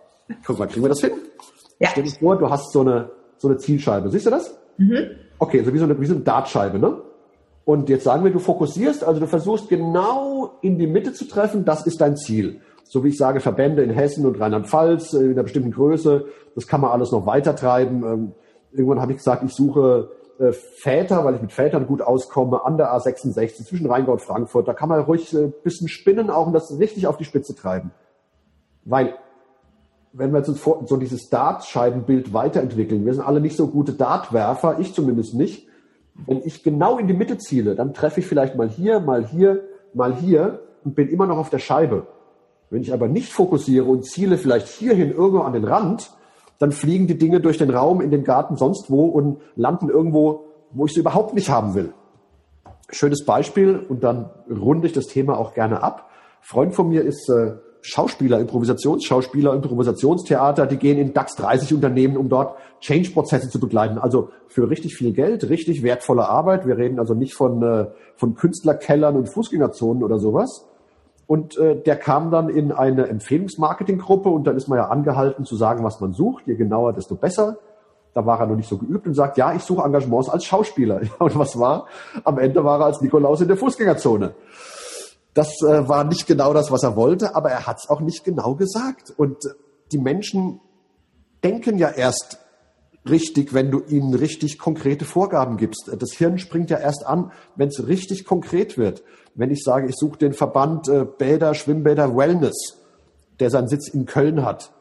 guck mal, kriegen wir das hin? Ja. Stell dir vor, du hast so eine, so eine Zielscheibe. Siehst du das? Mhm. Okay, so wie so eine, wie so eine Dartscheibe, ne? Und jetzt sagen wir, du fokussierst, also du versuchst genau in die Mitte zu treffen, das ist dein Ziel. So wie ich sage, Verbände in Hessen und Rheinland-Pfalz äh, in einer bestimmten Größe, das kann man alles noch weiter treiben. Ähm, irgendwann habe ich gesagt, ich suche äh, Väter, weil ich mit Vätern gut auskomme, an der A66 zwischen Rheingau und Frankfurt. Da kann man ruhig ein bisschen spinnen auch und das richtig auf die Spitze treiben. Weil wenn wir jetzt so dieses Dartscheibenbild weiterentwickeln, wir sind alle nicht so gute Dartwerfer, ich zumindest nicht. Wenn ich genau in die Mitte ziele, dann treffe ich vielleicht mal hier, mal hier, mal hier und bin immer noch auf der Scheibe. Wenn ich aber nicht fokussiere und ziele vielleicht hierhin irgendwo an den Rand, dann fliegen die Dinge durch den Raum, in den Garten, sonst wo und landen irgendwo, wo ich sie überhaupt nicht haben will. Schönes Beispiel und dann runde ich das Thema auch gerne ab. Freund von mir ist äh, Schauspieler, Improvisationsschauspieler, Improvisationstheater, die gehen in DAX 30 Unternehmen, um dort Change-Prozesse zu begleiten. Also für richtig viel Geld, richtig wertvolle Arbeit. Wir reden also nicht von, äh, von Künstlerkellern und Fußgängerzonen oder sowas. Und äh, der kam dann in eine Empfehlungsmarketinggruppe und dann ist man ja angehalten zu sagen, was man sucht. Je genauer, desto besser. Da war er noch nicht so geübt und sagt, ja, ich suche Engagements als Schauspieler. und was war? Am Ende war er als Nikolaus in der Fußgängerzone. Das äh, war nicht genau das, was er wollte, aber er hat es auch nicht genau gesagt. Und äh, die Menschen denken ja erst richtig, wenn du ihnen richtig konkrete Vorgaben gibst. Das Hirn springt ja erst an, wenn es richtig konkret wird. Wenn ich sage, ich suche den Verband äh, Bäder, Schwimmbäder, Wellness, der seinen Sitz in Köln hat,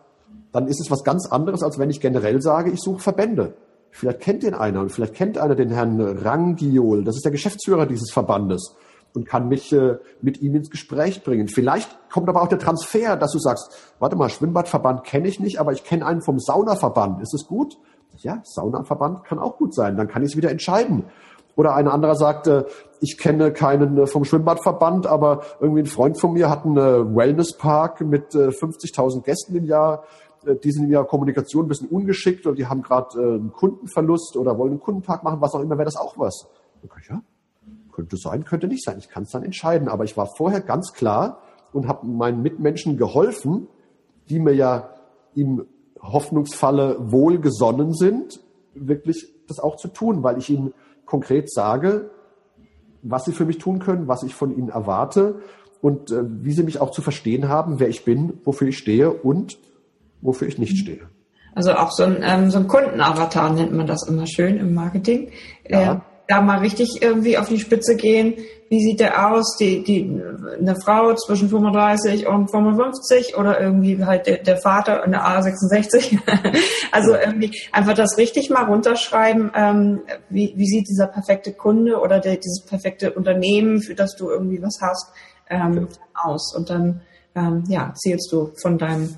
dann ist es was ganz anderes, als wenn ich generell sage, ich suche Verbände. Vielleicht kennt den einer und vielleicht kennt einer den Herrn Rangiol, das ist der Geschäftsführer dieses Verbandes und kann mich äh, mit ihm ins Gespräch bringen. Vielleicht kommt aber auch der Transfer, dass du sagst, warte mal, Schwimmbadverband kenne ich nicht, aber ich kenne einen vom Saunaverband. Ist es gut? Ja, Saunaverband kann auch gut sein. Dann kann ich es wieder entscheiden. Oder ein anderer sagt, äh, ich kenne keinen äh, vom Schwimmbadverband, aber irgendwie ein Freund von mir hat einen äh, Wellnesspark mit äh, 50.000 Gästen im Jahr. Äh, die sind im Jahr Kommunikation ein bisschen ungeschickt und die haben gerade äh, einen Kundenverlust oder wollen einen Kundenpark machen, was auch immer, wäre das auch was. Okay, ja, könnte sein, könnte nicht sein. Ich kann es dann entscheiden. Aber ich war vorher ganz klar und habe meinen Mitmenschen geholfen, die mir ja im Hoffnungsfalle wohlgesonnen sind, wirklich das auch zu tun, weil ich ihnen konkret sage, was sie für mich tun können, was ich von ihnen erwarte und äh, wie sie mich auch zu verstehen haben, wer ich bin, wofür ich stehe und wofür ich nicht stehe. Also auch so ein, ähm, so ein Kundenavatar nennt man das immer schön im Marketing. Ja. Da mal richtig irgendwie auf die Spitze gehen. Wie sieht der aus? Die, die, eine Frau zwischen 35 und 55 oder irgendwie halt der, der Vater in der A66. also irgendwie einfach das richtig mal runterschreiben. Ähm, wie, wie sieht dieser perfekte Kunde oder der, dieses perfekte Unternehmen, für das du irgendwie was hast, ähm, aus? Und dann, ähm, ja, zählst du von deinem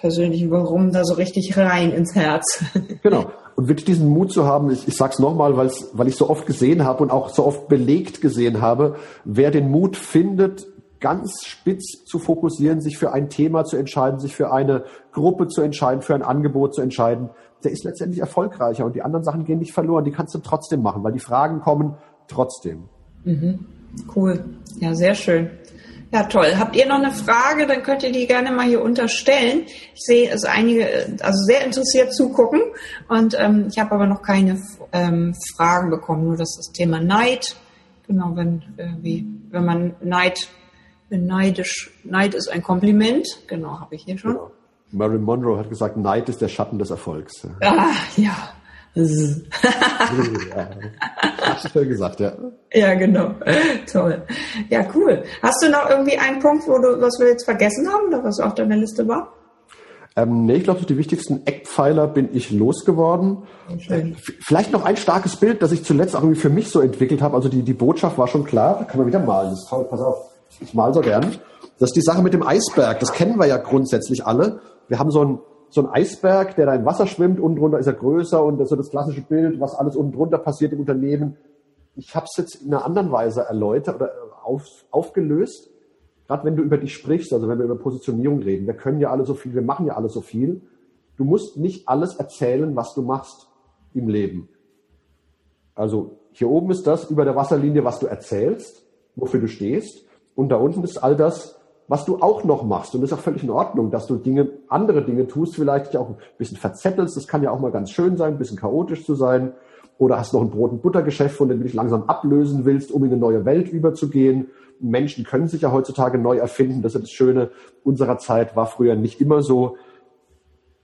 persönlichen Warum da so richtig rein ins Herz. genau. Und wirklich diesen Mut zu haben, ich, ich sage es nochmal, weil ich so oft gesehen habe und auch so oft belegt gesehen habe, wer den Mut findet, ganz spitz zu fokussieren, sich für ein Thema zu entscheiden, sich für eine Gruppe zu entscheiden, für ein Angebot zu entscheiden, der ist letztendlich erfolgreicher und die anderen Sachen gehen nicht verloren, die kannst du trotzdem machen, weil die Fragen kommen trotzdem. Mhm. Cool. Ja, sehr schön. Ja, toll. Habt ihr noch eine Frage, dann könnt ihr die gerne mal hier unterstellen. Ich sehe, dass einige also sehr interessiert zugucken und ähm, ich habe aber noch keine ähm, Fragen bekommen, nur das, das Thema Neid. Genau, wenn, äh, wie, wenn man Neid, wenn neidisch, Neid ist ein Kompliment, genau, habe ich hier schon. Genau. Marilyn Monroe hat gesagt, Neid ist der Schatten des Erfolgs. Ah, ja, ja, hast du gesagt, ja. Ja, genau. Toll. Ja, cool. Hast du noch irgendwie einen Punkt, wo du, was wir jetzt vergessen haben oder was auf deiner Liste war? Ähm, nee, ich glaube, die wichtigsten Eckpfeiler bin ich losgeworden. Schön. Vielleicht noch ein starkes Bild, das ich zuletzt auch irgendwie für mich so entwickelt habe. Also die, die Botschaft war schon klar. Da kann man wieder malen. Das ist toll. Pass auf. Ich mal so gern. Das ist die Sache mit dem Eisberg. Das kennen wir ja grundsätzlich alle. Wir haben so ein so ein Eisberg, der da im Wasser schwimmt, unten drunter ist er größer und das ist so das klassische Bild, was alles unten drunter passiert im Unternehmen. Ich habe es jetzt in einer anderen Weise erläutert oder auf, aufgelöst. Gerade wenn du über dich sprichst, also wenn wir über Positionierung reden, wir können ja alle so viel, wir machen ja alle so viel. Du musst nicht alles erzählen, was du machst im Leben. Also hier oben ist das über der Wasserlinie, was du erzählst, wofür du stehst. Und da unten ist all das, was du auch noch machst. Und das ist auch völlig in Ordnung, dass du Dinge, andere Dinge tust, vielleicht dich auch ein bisschen verzettelst. Das kann ja auch mal ganz schön sein, ein bisschen chaotisch zu sein. oder hast noch ein Brot- und Buttergeschäft, von dem du dich langsam ablösen willst, um in eine neue Welt überzugehen. Menschen können sich ja heutzutage neu erfinden. Das ist das Schöne unserer Zeit, war früher nicht immer so.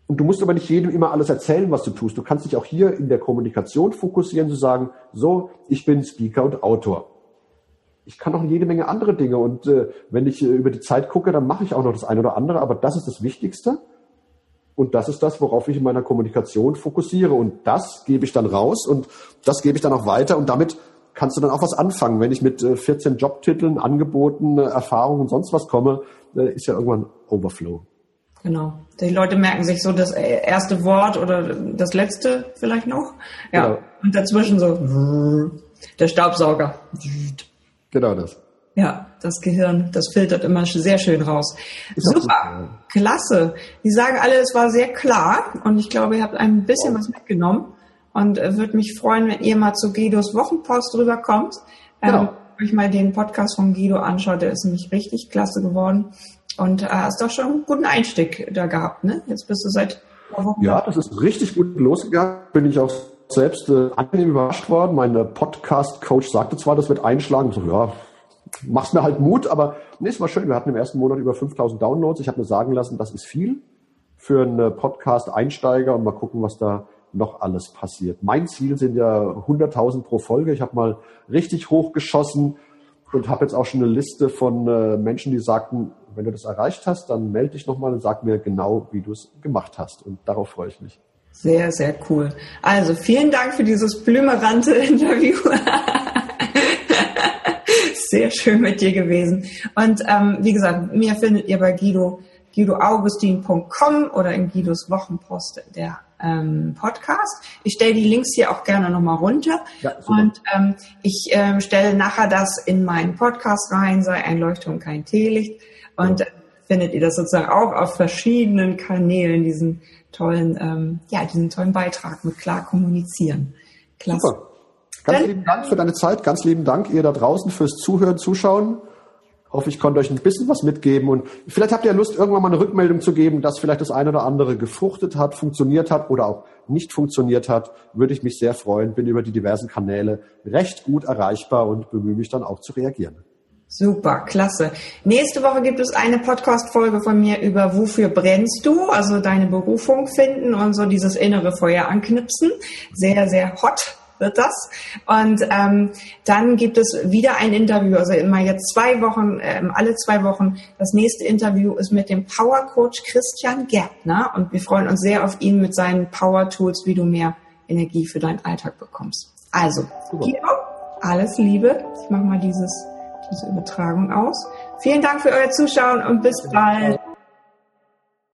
Und du musst aber nicht jedem immer alles erzählen, was du tust. Du kannst dich auch hier in der Kommunikation fokussieren, zu sagen, so, ich bin Speaker und Autor. Ich kann noch jede Menge andere Dinge und äh, wenn ich äh, über die Zeit gucke, dann mache ich auch noch das eine oder andere, aber das ist das Wichtigste. Und das ist das, worauf ich in meiner Kommunikation fokussiere. Und das gebe ich dann raus und das gebe ich dann auch weiter. Und damit kannst du dann auch was anfangen. Wenn ich mit 14 äh, Jobtiteln, Angeboten, äh, Erfahrungen und sonst was komme, äh, ist ja irgendwann Overflow. Genau. Die Leute merken sich so das erste Wort oder das letzte vielleicht noch. Ja. Genau. Und dazwischen so der Staubsauger. Genau das. Ja, das Gehirn, das filtert immer sehr schön raus. Ist Super, klasse. Die sagen alle, es war sehr klar und ich glaube, ihr habt ein bisschen wow. was mitgenommen und äh, würde mich freuen, wenn ihr mal zu Guidos Wochenpost rüberkommt. Ähm, genau. euch mal den Podcast von Guido anschaut, der ist nämlich richtig klasse geworden. Und äh, hast doch schon einen guten Einstieg da gehabt, ne? Jetzt bist du seit Wochen. Ja, das ist richtig gut losgegangen. Bin ich auch selbst äh, angenehm überrascht worden. Mein Podcast-Coach sagte zwar, das wird einschlagen. So, ja, mach's mir halt Mut, aber nee, es war schön. Wir hatten im ersten Monat über 5000 Downloads. Ich habe mir sagen lassen, das ist viel für einen Podcast-Einsteiger und mal gucken, was da noch alles passiert. Mein Ziel sind ja 100.000 pro Folge. Ich habe mal richtig hochgeschossen und habe jetzt auch schon eine Liste von äh, Menschen, die sagten, wenn du das erreicht hast, dann melde dich nochmal und sag mir genau, wie du es gemacht hast. Und darauf freue ich mich. Sehr, sehr cool. Also vielen Dank für dieses blümerante Interview. sehr schön mit dir gewesen. Und ähm, wie gesagt, mir findet ihr bei Guido guidoaugustin.com oder in Guidos Wochenpost der ähm, Podcast. Ich stelle die Links hier auch gerne nochmal runter. Ja, und ähm, ich ähm, stelle nachher das in meinen Podcast rein, sei ein Leuchtturm kein Teelicht. Und ja. Findet ihr das sozusagen auch auf verschiedenen Kanälen, diesen tollen, ähm, ja, diesen tollen Beitrag mit klar kommunizieren. Klasse. Super. Ganz Dann, lieben Dank für deine Zeit, ganz lieben Dank ihr da draußen fürs Zuhören, Zuschauen hoffe, ich konnte euch ein bisschen was mitgeben und vielleicht habt ihr Lust, irgendwann mal eine Rückmeldung zu geben, dass vielleicht das eine oder andere gefruchtet hat, funktioniert hat oder auch nicht funktioniert hat, würde ich mich sehr freuen. Bin über die diversen Kanäle recht gut erreichbar und bemühe mich dann auch zu reagieren. Super, klasse. Nächste Woche gibt es eine Podcast-Folge von mir über Wofür brennst du? Also deine Berufung finden und so dieses innere Feuer anknipsen. Sehr, sehr hot wird das. Und ähm, dann gibt es wieder ein Interview, also immer jetzt zwei Wochen, ähm, alle zwei Wochen. Das nächste Interview ist mit dem Power Coach Christian Gärtner und wir freuen uns sehr auf ihn mit seinen Power Tools, wie du mehr Energie für deinen Alltag bekommst. Also, Guido, alles Liebe. Ich mache mal dieses, diese Übertragung aus. Vielen Dank für euer Zuschauen und bis bald.